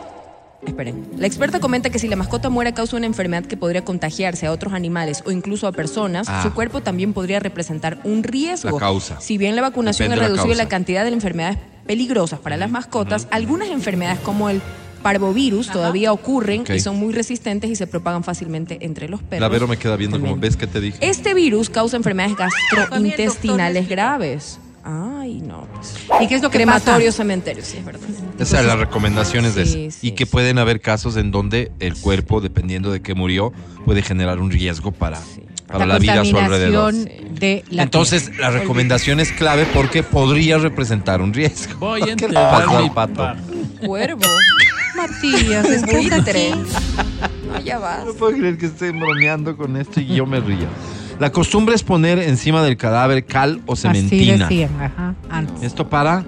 Esperen. La experta comenta que si la mascota muere a causa de una enfermedad que podría contagiarse a otros animales o incluso a personas, Ah. su cuerpo también podría representar un riesgo. La causa. Si bien la vacunación ha la reducido la, cantidad de enfermedades peligrosas para las mascotas, algunas enfermedades como el parvovirus todavía ocurren y son muy resistentes y se propagan fácilmente entre los perros. La Vero me queda viendo como También. ves que te dije. Este virus causa enfermedades gastrointestinales doctor me graves. Ay, no. Pues. ¿Y qué es lo que Crematorios, cementerios, sí, es verdad. Esas son las recomendaciones de Sí, y que sí. pueden haber casos en donde el cuerpo, dependiendo de qué murió, puede generar un riesgo para, para la, vida a su alrededor. contaminación de la Entonces, la recomendación es clave porque podría representar un riesgo. Voy a (laughs) ¿Qué le enterrar pasa mi al pato? Cuervo. Matías, estás buitre. ya vas. No puedo creer que estén bromeando con esto y yo me río. La costumbre es poner encima del cadáver cal o Así cementina. decían, ajá, antes. Esto para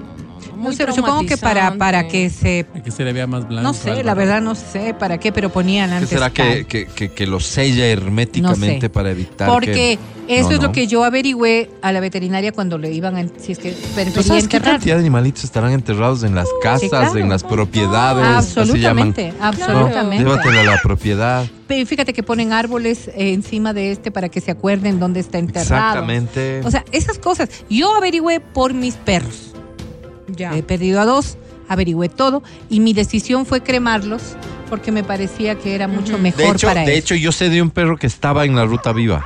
No sé, supongo que para, para que se... Para que se le vea más blanco. No sé, la verdad no sé para qué, pero ponían ¿Qué antes será que, que, que- que lo sella herméticamente No sé. para evitar Porque que... eso No, es lo que yo averigüé a la veterinaria cuando le iban a... Si es que ¿Tú prefería sabes qué enterrar. cantidad de animalitos estarán enterrados en las casas, claro. en las propiedades? Absolutamente, absolutamente. Llévatela a la propiedad. Pero fíjate que ponen árboles eh, encima de este para que se acuerden dónde está enterrado. Exactamente. O sea, esas cosas. Yo averigüé por mis perros. Ya. He perdido a dos, averigüé todo y mi decisión fue cremarlos porque me parecía que era mucho mejor de hecho, para de ellos. hecho, yo sé de un perro que estaba en la ruta viva.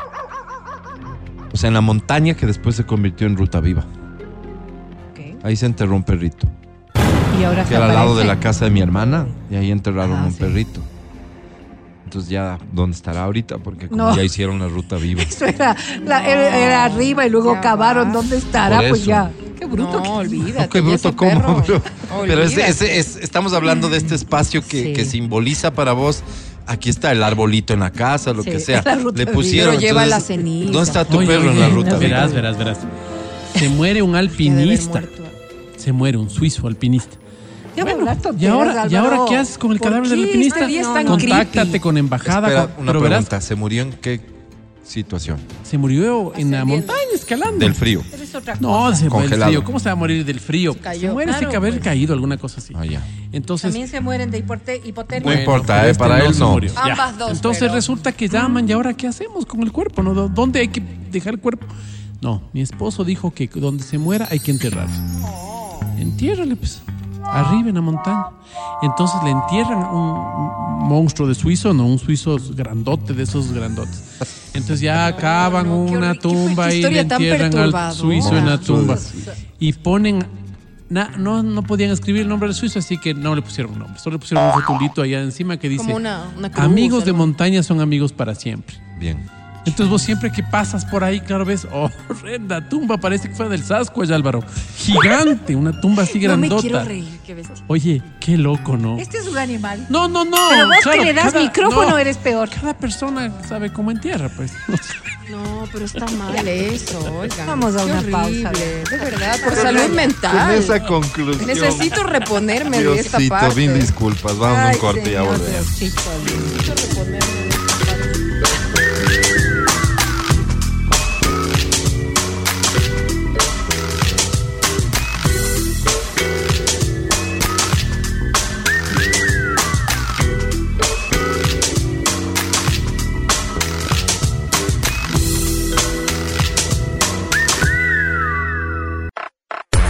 O sea, en la montaña que después se convirtió en ruta viva. Ahí se enterró un perrito. Y ahora Que se era al lado de la casa de mi hermana. Y ahí enterraron Ah, un sí. perrito. Entonces ya, ¿dónde estará ahorita? Porque como No. ya hicieron la ruta viva. (laughs) Eso era, la- era, era arriba y luego Ya cavaron va. dónde estará, Por pues eso. ya. Qué bruto. No, que- olvídate. No, qué bruto cómo. Pero ese- olvídate. ese- es- estamos hablando de este espacio que, Sí. que simboliza para vos. Aquí está el arbolito en la casa, lo Sí, que sea. (laughs) Le pusieron. Pero lleva entonces, la ceniza. ¿Dónde está tu Oye, perro en la ruta? Verás, verás, verás. Se muere un (laughs) alpinista. Se muere un suizo alpinista. Ya hablas ¿Y ahora, ¿Y ahora qué haces con el ¿Por cadáver del alpinista? Contáctate creepy. con embajada. Espera, con- una pero verás, pregunta. ¿Se murió en qué situación? se murió en la montaña escalando. Del frío. Pero es otra No, cosa. se muere del Congelado. frío. ¿Cómo se va a morir del frío? Se, cayó. muere sin Claro, haber pues. caído, alguna cosa así. Ah, ya. Entonces, También se mueren de hipote- hipotermia. No importa, eh, este para él se no. murió. Ya. Ambas dos, Entonces pero- resulta que llaman y ahora qué hacemos con el cuerpo, ¿no? ¿Dó- ¿Dónde hay que dejar el cuerpo? No, mi esposo dijo que donde se muera hay que enterrarlo. Entiérrale, pues. Arriba en la montaña. Entonces le entierran un, monstruo de suizo, no, un suizo grandote de esos grandotes. Entonces ya acaban no, qué una. Qué tumba y le entierran al suizo en la tumba. Y ponen na- no, no podían escribir el nombre del suizo, así que no le pusieron un nombre. Solo le pusieron un rotulito allá encima que dice: Como una- una cruz, Amigos de montaña son amigos para siempre. Bien. Entonces vos siempre que pasas por ahí, claro, ves, oh, (laughs) horrenda tumba, parece que fue del Sasquatch, Álvaro. Gigante, una tumba así No me grandota. quiero reír, qué bestia. Oye, qué loco, ¿no? Este es un animal. No, no, no. Pero vos claro, que le das cada- micrófono no, eres peor. Cada persona sabe cómo entierra, pues. (laughs) No, pero está mal eso, oigan. Vamos a Qué una horrible, pausa. De verdad, por salud mental. Con esa conclusión. Necesito reponerme de esta Diosito, parte. mil disculpas. Vamos a un corte y ya volvemos. Diosito. Necesito reponerme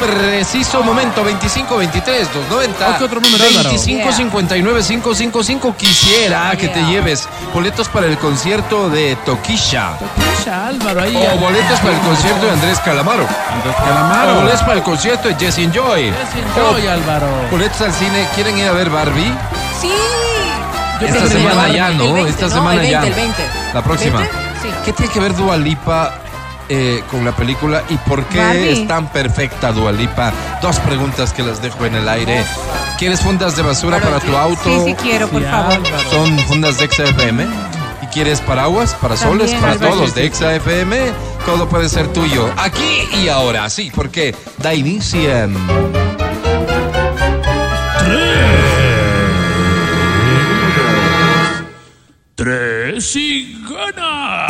preciso momento. 25 23 290. ¿Qué otro número, Álvaro? 25 59 555. Quisiera que te lleves boletos para el concierto de Toquisha. Pucha, Álvaro, ahí. O boletos para el concierto de Andrés Calamaro. Andrés O Calamaro. boletos para el concierto de Jesse Enjoy. Enjoy, Álvaro. Boletos al cine. ¿Quieren ir a ver Barbie? Sí. Esta semana ya, ¿no? 20, Esta no, semana el 20, ya. El 20. La próxima. 20, Sí. ¿Qué tiene que ver Dua Lipa eh, con la película y por qué Barbie. es tan perfecta Dualipa? Dos preguntas que las dejo en el aire. ¿Quieres fundas de basura para tu auto? Sí, sí quiero, por Sí, favor. Álvaro. Son fundas de XFM. ¿Y quieres paraguas, parasoles También, para Álvaro. todos de XFM? Todo puede ser tuyo. Aquí y ahora, sí, porque da inicio. Tres y gana.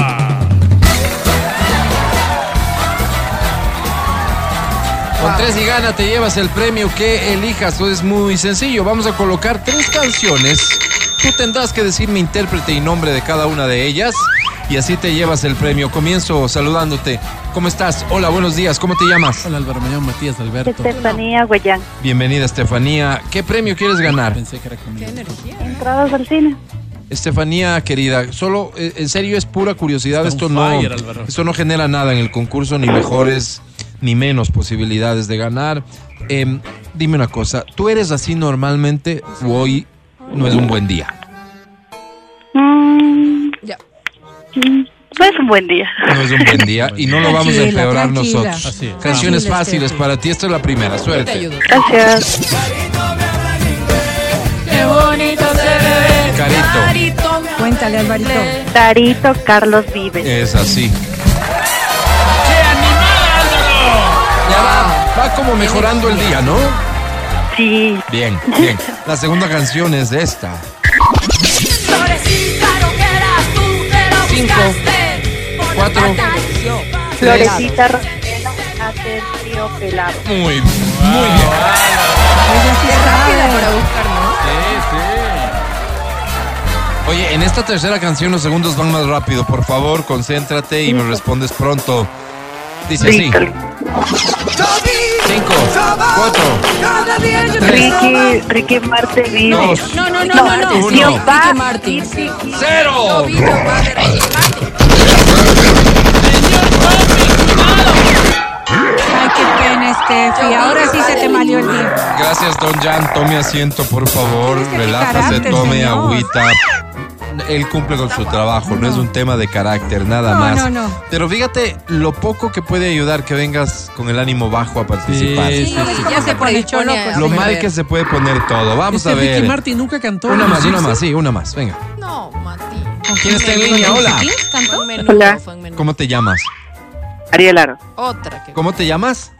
Con tres y gana te llevas el premio que elijas. Es muy sencillo. Vamos a colocar tres canciones. Tú tendrás que decirme intérprete y nombre de cada una de ellas. Y así te llevas el premio. Comienzo saludándote. ¿Cómo estás? Hola, buenos días. ¿Cómo te llamas? Hola Álvaro, me llamo Matías Alberto. Estefanía Guayán. Bienvenida, Estefanía. ¿Qué premio quieres ganar? Pensé que era conmigo. Entradas al cine. Estefanía, querida, solo, eh, en serio es pura curiosidad. Está Esto no, fire, esto no genera nada en el concurso, ni mejores ni menos posibilidades de ganar. Em, dime una cosa, ¿tú eres así normalmente o hoy no es un buen día? Mm, Ya. mm, no es un buen día. No es un buen día y no lo vamos a empeorar tranquila. nosotros. Así es. Canciones Tranquila, fáciles para ti, esta es la primera, suerte. Gracias. Qué bonito se ve. Carito, Cuéntale, Alvarito. Tarito Carlos Vives. es así. Como mejorando el día, ¿no? Sí. Bien, bien. La segunda canción es esta. Cinco, cuatro, tres. Florecita hace pelado. Muy, muy bien. Es rápida para buscar, ¿no? Oye, en esta tercera canción los segundos van más rápido. Por favor, concéntrate y me respondes pronto. Dice así. Cinco, cuatro, tres, Ricky, Ricky Marte vive. dos, No, no, no, no, no. Uno. Dios, Dios va. Ricky Martin. Sí. cero. Va de Ricky Martin. Steffi. Ahora sí se te malió el día. Gracias, don Jan. Tome asiento, por favor. Relájese, tome señor. agüita. Él cumple con su trabajo, no es un tema de carácter, nada No, más. no, no. Pero fíjate lo poco que puede ayudar que vengas con el ánimo bajo a participar. Sí, Sí, ya se se pone predispone pues. Lo a mal que se puede poner todo. Vamos Este a ver. Ricky Martin nunca cantó. Una más, una más, sí, una más. Venga. No, Mati. ¿Quién está en línea? Hola. Hola. ¿Cómo te llamas? Ariel Aro. Otra que. ¿Cómo te llamas?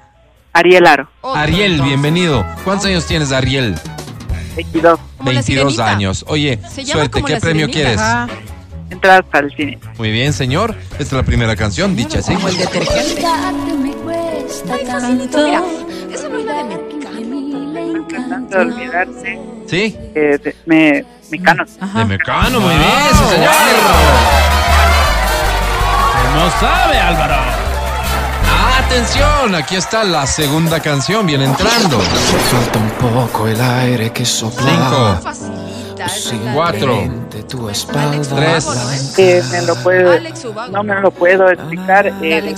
Ariel Aro. Ariel, bienvenido. ¿Cuántos años tienes, Ariel? 22. Como la 22 sirenita. años. Oye, suerte, ¿qué premio sirenita. quieres? Ajá. Entradas al cine. Muy bien, señor. Esta es la primera canción, dicha así. Como el detergente. Ay, facilito. Mira, esa no es la de Mecano. De olvidarse. ¿Sí? Eh, de, me, Mecano. De Mecano, muy bien, sí, señor. No sabe, Álvaro. Atención, aquí está la segunda canción, viene entrando. Falta un poco el aire que sopla. Cinco, la cuatro, tu Alex espalda. tres. Eh, me lo puedo. Alex Ubago. No me lo puedo explicar. De Eh,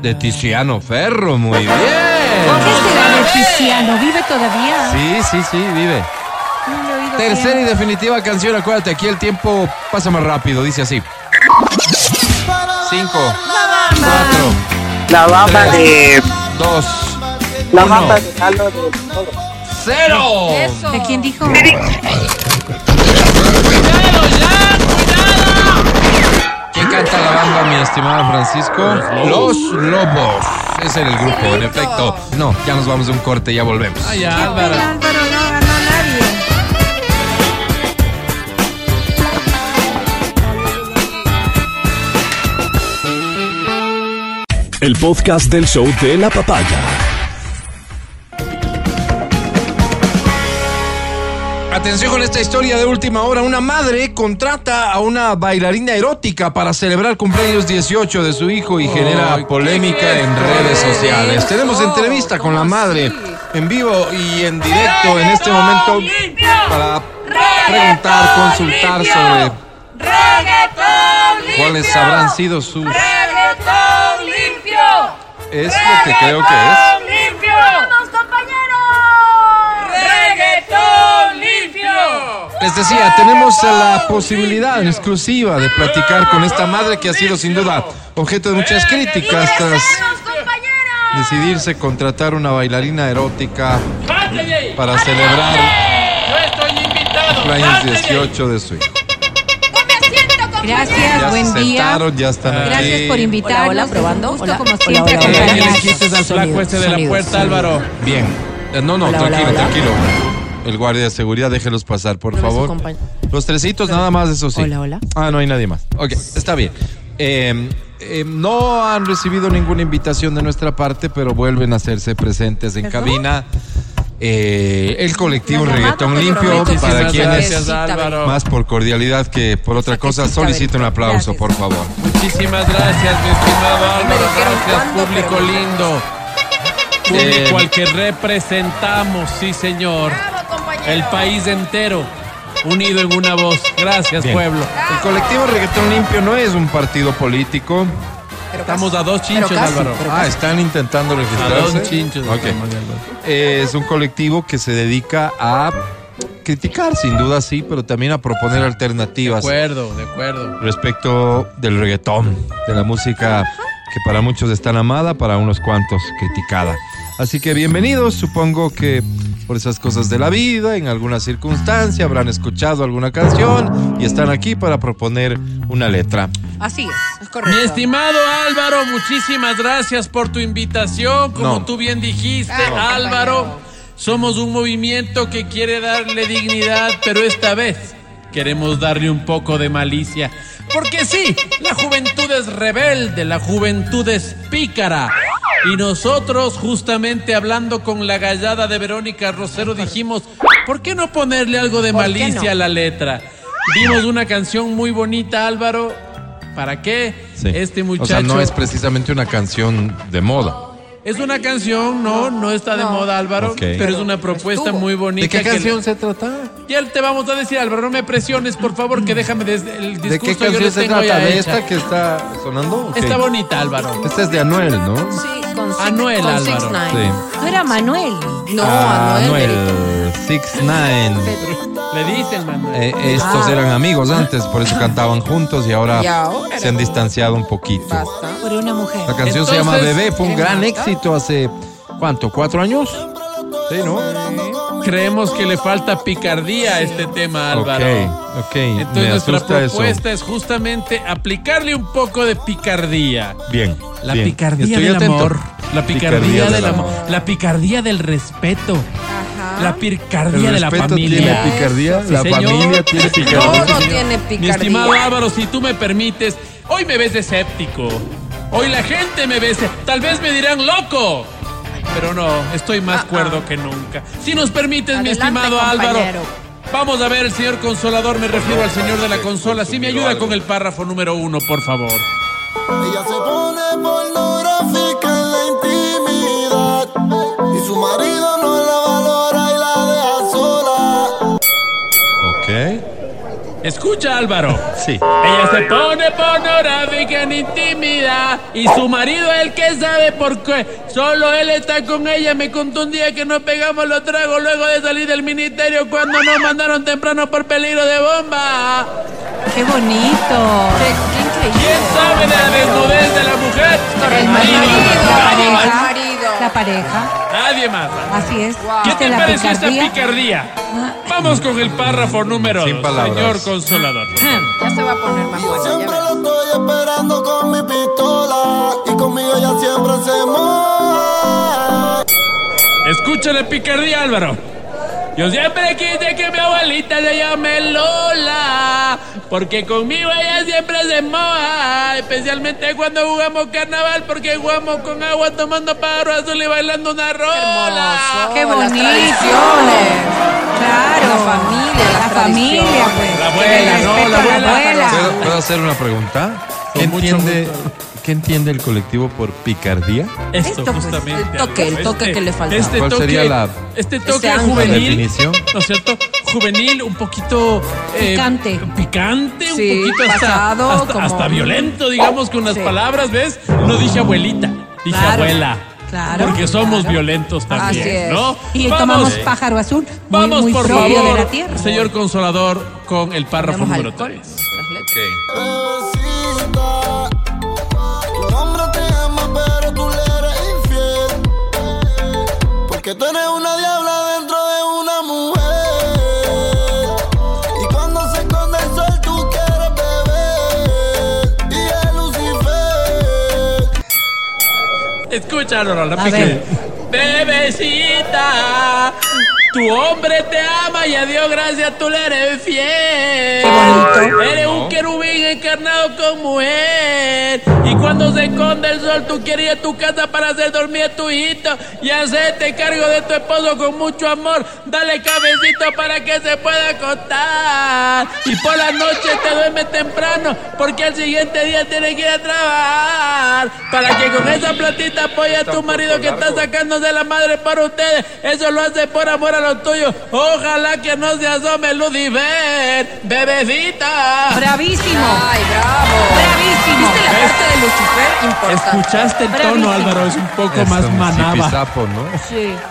de Tiziano Ferro, muy bien. ¿Qué será de Tiziano? ¿Vive todavía? Sí, sí, sí, vive. No Tercera y definitiva canción, acuérdate, aquí el tiempo pasa más rápido, dice así. Cinco, cuatro, La bamba Tres. de. dos, La uno, bamba de todo. cero. Eso. ¿De quién dijo? ¿Quién canta la banda, mi estimado Francisco? Los Lobos. Ese era el grupo, en efecto. No, ya nos vamos de un corte, ya volvemos. Ay, Álvaro. Álvaro no El podcast del show de la papaya. Atención con esta historia de última hora. Una madre contrata a una bailarina erótica para celebrar cumpleaños 18 de su hijo y genera polémica en redes sociales. Tenemos entrevista con la madre en vivo y en directo en este momento para preguntar, consultar sobre cuáles habrán sido sus... Es lo que creo que es. ¡Vamos, compañeros! ¡Reggaetón limpio! Les decía, tenemos la posibilidad exclusiva de platicar con esta madre que ha sido sin duda objeto de muchas críticas tras decidirse contratar una bailarina erótica para celebrar el cumpleaños 18 de su hijo. Gracias, Ya buen día. sentaron, ya están. Gracias por invitarnos. Hola, hola, probando. Gusto, Hola. como Hola, siempre, hola, ¿Qué hola. le acompañarnos. dijiste al flaco Sonido, este de la sonido, puerta, sonido. Álvaro? Bien. Eh, No, no, tranquilo, hola. tranquilo. El guardia de seguridad, déjelos pasar, por favor. Los tresitos nada más, eso sí. Hola, hola. Ah, no hay nadie más. Ok, está bien. Eh, eh, no han recibido ninguna invitación de nuestra parte, pero vuelven a hacerse presentes en cabina. Eh, el colectivo llamada Reggaetón Limpio, para quienes gracias, más por cordialidad que por otra cosa, solicito un aplauso, Gracias. por favor. Muchísimas gracias, mi estimado Álvaro. Gracias, público pero- lindo. (laughs) Eh, Público al que representamos, sí, señor. El país entero, unido en una voz. Gracias, Bien. pueblo. El colectivo Reggaetón Limpio no es un partido político. Pero Estamos casi. a dos chinchos, Pero casi, Álvaro. pero Ah, están intentando A registrarse. dos chinchos. Ok. estamos, Álvaro. Es un colectivo que se dedica a criticar, sin duda sí, pero también a proponer De alternativas acuerdo, de acuerdo. respecto del reggaetón, de la música que para muchos es tan amada, para unos cuantos criticada. Así que bienvenidos, supongo que por esas cosas de la vida, en alguna circunstancia habrán escuchado alguna canción y están aquí para proponer una letra. Así es. Es Mi correcto. estimado Álvaro, muchísimas gracias por tu invitación. Como No. tú bien dijiste, Ah, Álvaro, compañero. somos un movimiento que quiere darle dignidad, pero esta vez queremos darle un poco de malicia. Porque sí, la juventud es rebelde, la juventud es pícara. Y nosotros, justamente hablando con la gallada de Verónica Rosero, dijimos, ¿por qué no ponerle algo de ¿Por qué malicia no? a la letra? Vimos una canción muy bonita, Álvaro. ¿Para qué? Sí. Este muchacho. O sea, no es precisamente una canción de moda. Es una canción, no, no está de No. moda, Álvaro, Ok. pero es una propuesta estuvo. muy bonita. ¿De qué que- canción se trata? Ya te vamos a decir, Álvaro, no me presiones, por favor, que déjame desde el discurso. ¿De qué yo canción lo se tengo trata? ya ¿De hecha. esta que está sonando? Está bonita, Álvaro. Esta es de Anuel, ¿no? Sí, con six- Anuel, con Álvaro. six nine. Sí. No era Manuel. No, Ah, Anuel. Anuel, Six Nine. Le dicen, Manuel. Eh, estos Ah. eran amigos antes, por eso cantaban juntos y ahora Y ahora se han distanciado un poquito. Basta. Por una mujer. La canción se llama Entonces, Bebé, fue un gran éxito hace, ¿cuánto? ¿Cuatro años? Sí, ¿no? Creemos que le falta picardía a este tema, Álvaro. Ok, ok. Entonces Me nuestra asusta eso. propuesta es justamente aplicarle un poco de picardía. Bien. La bien. picardía Estoy del atento. amor. La picardía, Picardía del del amor. amor. La picardía del respeto. La picardía de la familia. tiene picardía, Sí, la señor. familia tiene picardía. Todo tiene Mi estimado picardía. Álvaro, si tú me permites, hoy me ves escéptico. Hoy la gente me ve, tal vez me dirán loco. Pero no, estoy más Ah, ah. cuerdo que nunca. Si nos permites, mi estimado Álvaro. Vamos a ver el señor consolador, me refiero al señor de la consola. Si me ayuda con el párrafo número uno, por favor. Ella se pone pornográfica en la intimidad y su marido Escucha, Álvaro. Sí. Ella se pone pornográfica en intimidad y su marido es el que sabe por qué. Solo él está con ella. Me contó un día que nos pegamos los tragos luego de salir del ministerio cuando nos mandaron temprano por peligro de bomba. Qué bonito. Qué, qué increíble. ¿Quién sabe de la desnudez de la mujer? El marido, marido, la pareja. La pareja. Nadie más. Así es. ¿Qué ¿Viste te pareció picardía? esta picardía? Vamos con el párrafo número Sin dos, palabras. señor consolador. (laughs) Ya se va a poner más yo bueno. ya siempre lo estoy esperando con mi pistola y conmigo ella siempre se moja. Escucha la picardía, Álvaro. Yo siempre quise que mi abuelita se llame Lola, porque conmigo ella siempre se moja, especialmente cuando jugamos carnaval, porque jugamos con agua tomando pájaro azul y bailando una rola. Hermoso. Qué Las bonito. tradiciones. Claro. La familia, La familia, pues. La abuela, El no, la a abuela. ¿Puedo, hacer una pregunta? ¿Qué Con mucho entiende. ¿Qué entiende el colectivo por picardía? Esto, Esto, pues, justamente. el toque, el toque que le falta. Este ¿Cuál toque, sería la- este toque Este ángel. juvenil, ¿La definición? ¿no es cierto? Juvenil, un poquito eh, Picante. picante, Sí, un poquito hasta, pasado, hasta, como- hasta violento, digamos, con unas Sí. palabras, ¿ves? No dije abuelita, dije Claro. abuela. Claro. Porque somos violentos también, Así es. ¿no? Y Vamos, tomamos pájaro azul, muy, vamos muy por propio favor, de la tierra. señor Consolador, con el párrafo Tenemos número alcohol. 3. Las Porque tú eres una diabla dentro de una mujer. Y cuando se esconde el sol, tú quieres beber. Y Lucifer. Escúchalo, no, la pique. Bebecita, tu hombre te ama y a Dios gracias tú le eres fiel. bonito. Eres un querubín encarnado con mujer. Y cuando se esconde el sol, tú querías tu casa para hacer dormir a tu hijito y hacerte cargo de tu esposo con mucho amor. Dale cabecito para que se pueda acostar. Y por la noche te duermes temprano porque al siguiente día tienes que ir a trabajar. Para que con esa platita apoye a tu marido que está sacando de la madre para ustedes. Eso lo hace por amor a los tuyos. Ojalá que no se asome Lucifer, bebecita. Bravísimo. Ay, bravo. Bravísimo. ¿Viste la parte de Lucifer? Importante. Escuchaste el tono, Bravísimo. Álvaro, es un poco Es más manaba. Sí. (laughs)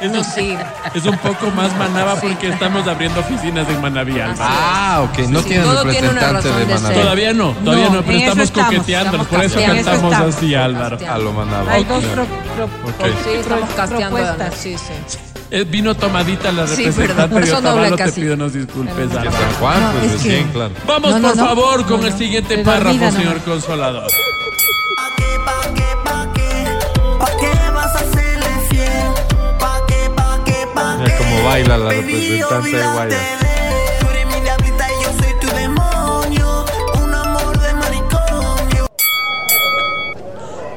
Es, un- sí. es un poco más manaba porque estamos abriendo oficinas en Manaví, Álvaro. Ah, ok. No Sí, tienen tiene representante de de Manaví. ser. Todavía no, todavía No, no, pero estamos estamos, coqueteando, estamos por eso cantamos eso así, Álvaro. A lo Manaba. Hay dos pro- pro- Ok. Sí, estamos casteando. propuestas. Sí, sí. Eh, vino tomadita la Sí, representante perdón, de Otavalo, te pido nos disculpes. San Juan, No, pues es que- recién, claro. Vamos No, no, por no. favor con No, el no. siguiente Te párrafo, no. señor Consolador. ¿Pa qué, pa qué, pa qué? ¿Pa qué vas a serle fiel? ¿Pa qué, pa qué, pa Mira cómo baila la representante de Guayas.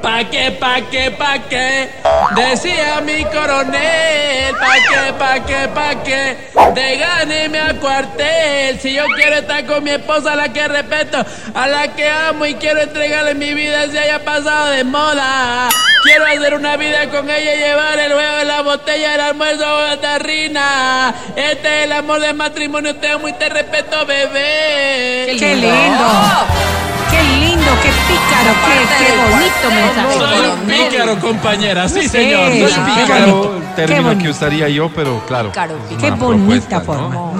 Pa' qué, pa' qué, pa' qué, decía mi coronel. Pa' qué, pa' qué, pa' qué, de gáneme a cuartel. Si yo quiero estar con mi esposa, a la que respeto, a la que amo y quiero entregarle mi vida si haya pasado de moda. Quiero hacer una vida con ella y llevar el huevo de la botella, el almuerzo o la tarrina. Este es el amor del matrimonio, te amo y te respeto, bebé. Qué lindo. Qué lindo, qué pícaro, qué, qué bonito mensaje. Soy un pícaro, compañera. Sí, señor. Soy sí, un qué pícaro. término que usaría yo, pero claro. Pícaro, es pícaro. Qué bonita forma.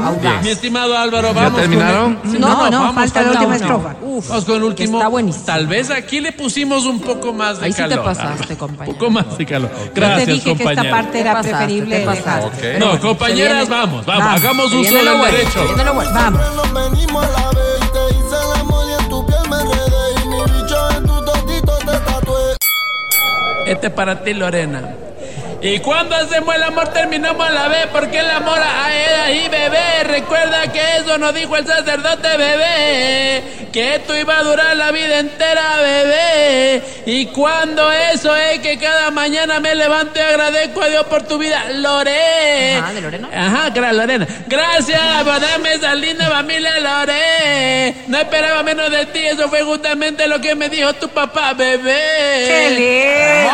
Mi estimado Álvaro, ¿Ya vamos. con terminaron? No, no, vamos, falta la última estrofa. Uf, Vamos con el último. está buenísimo. Tal vez aquí le pusimos un poco más de Ahí sí te calor. pasaste, compañero. Un poco más de calor. Yo Gracias, te dije que esta parte Te era pasaste, preferible te. Pero No, bueno, compañeras, vamos, vamos, Vamos. hagamos se uso viene del lo bueno, derecho. Vamos. Este es para ti, Lorena. Y cuando hacemos el amor terminamos a la vez porque el amor a era y bebé. Recuerda que eso nos dijo el sacerdote bebé. Que esto iba a durar la vida entera, bebé. Y cuando eso es que cada mañana me levanto y agradezco a Dios por tu vida, Lore. Ajá, ¿de Lorena? Ajá, gra- Lorena. Gracias por darme esa linda familia, Lore. No esperaba menos de ti, eso fue justamente lo que me dijo tu papá, bebé. ¡Qué lindo!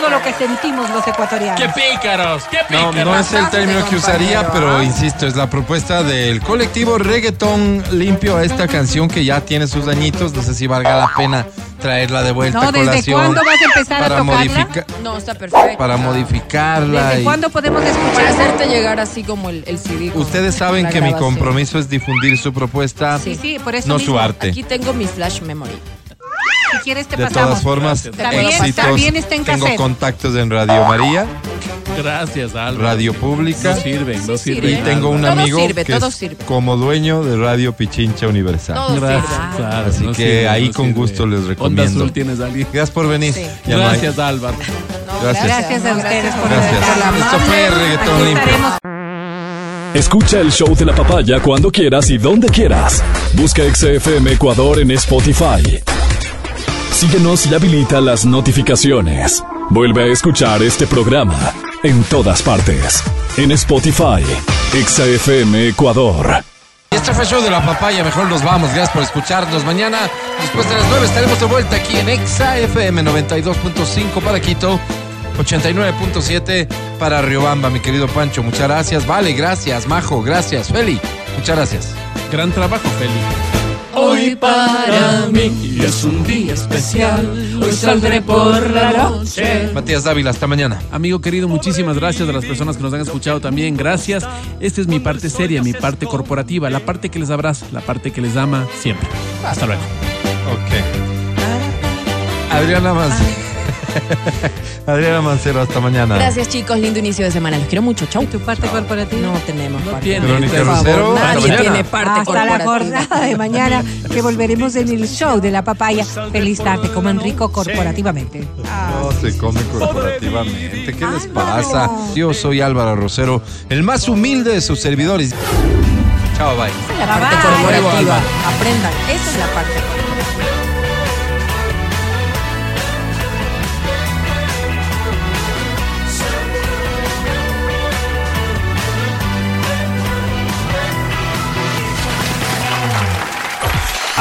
Todo lo que sentimos los ¡Qué ecuatorianos. pícaros! ¡Qué No, pícaros! no es el término que usaría, pero ¿ah? insisto, es la propuesta del colectivo Reggaetón Limpio a esta canción que ya tiene sus añitos. No sé si valga la pena traerla de vuelta No, a ¿desde colación. cuándo vas a empezar a para tocarla? modifica- No, está perfecto. para modificarla. ¿Desde y- cuándo podemos Para escuchar? hacerte llegar así como el, el CD. Ustedes saben que mi grabación. compromiso es difundir su propuesta, Sí, sí, por eso no mismo. su arte. Aquí tengo mi flash memory. Si quieres te De pasamos. todas formas, También- éxitos. también está en Tengo cassette. contactos en Radio María, Gracias, Álvaro. Radio Pública. No sirven, no Sí sirven. Y tengo un Todo amigo sirve, que todo es sirve. como dueño de Radio Pichincha Universal. Todo Gracias, sirve. claro, Así no que sirve, ahí no con sirve. gusto les Onda recomiendo. Azul tienes a alguien. Gracias por venir. Sí. No Gracias, Álvaro. No, Gracias. Gracias a no, ustedes por, Gracias. por la Esto fue. Reggaetón Limpio. Escucha el show de la papaya cuando quieras y donde quieras. Busca XFM Ecuador en Spotify. Síguenos y habilita las notificaciones. Vuelve a escuchar este programa en todas partes. En Spotify, XFM Ecuador. Este fue show de la papaya. Mejor nos vamos. Gracias por escucharnos. Mañana, después de las 9, estaremos de vuelta aquí en Exa FM 92.5 para Quito, 89.7 para Riobamba, mi querido Pancho. Muchas gracias. Vale, gracias. Majo, gracias. Feli, muchas gracias. Gran trabajo, Feli. Hoy para mí y es un día especial. Hoy saldré por la noche. Matías Dávila, hasta mañana. Amigo querido, muchísimas gracias a las personas que nos han escuchado también. Gracias. Esta es mi parte seria, mi parte corporativa, la parte que les abraza, la parte que les ama siempre. Hasta luego. Ok. Adriana Mancero. (laughs) Adriana Mancero, hasta mañana. Gracias, chicos. Lindo inicio de semana. Los quiero mucho. Chau. ¿Y tu parte corporativa? No tenemos parte. tiene. Verónica Por favor, Rosero, hasta Nadie mañana. tiene parte Hasta la jornada de mañana que volveremos en el show de la papaya. Feliz tarde, coman rico corporativamente. No se come corporativamente. ¿Qué les pasa? Yo soy Álvaro Rosero, el más humilde de sus servidores. Chao, bye. Esa es la parte Bye, bye. corporativa. Aprendan. Esa es la parte corporativa.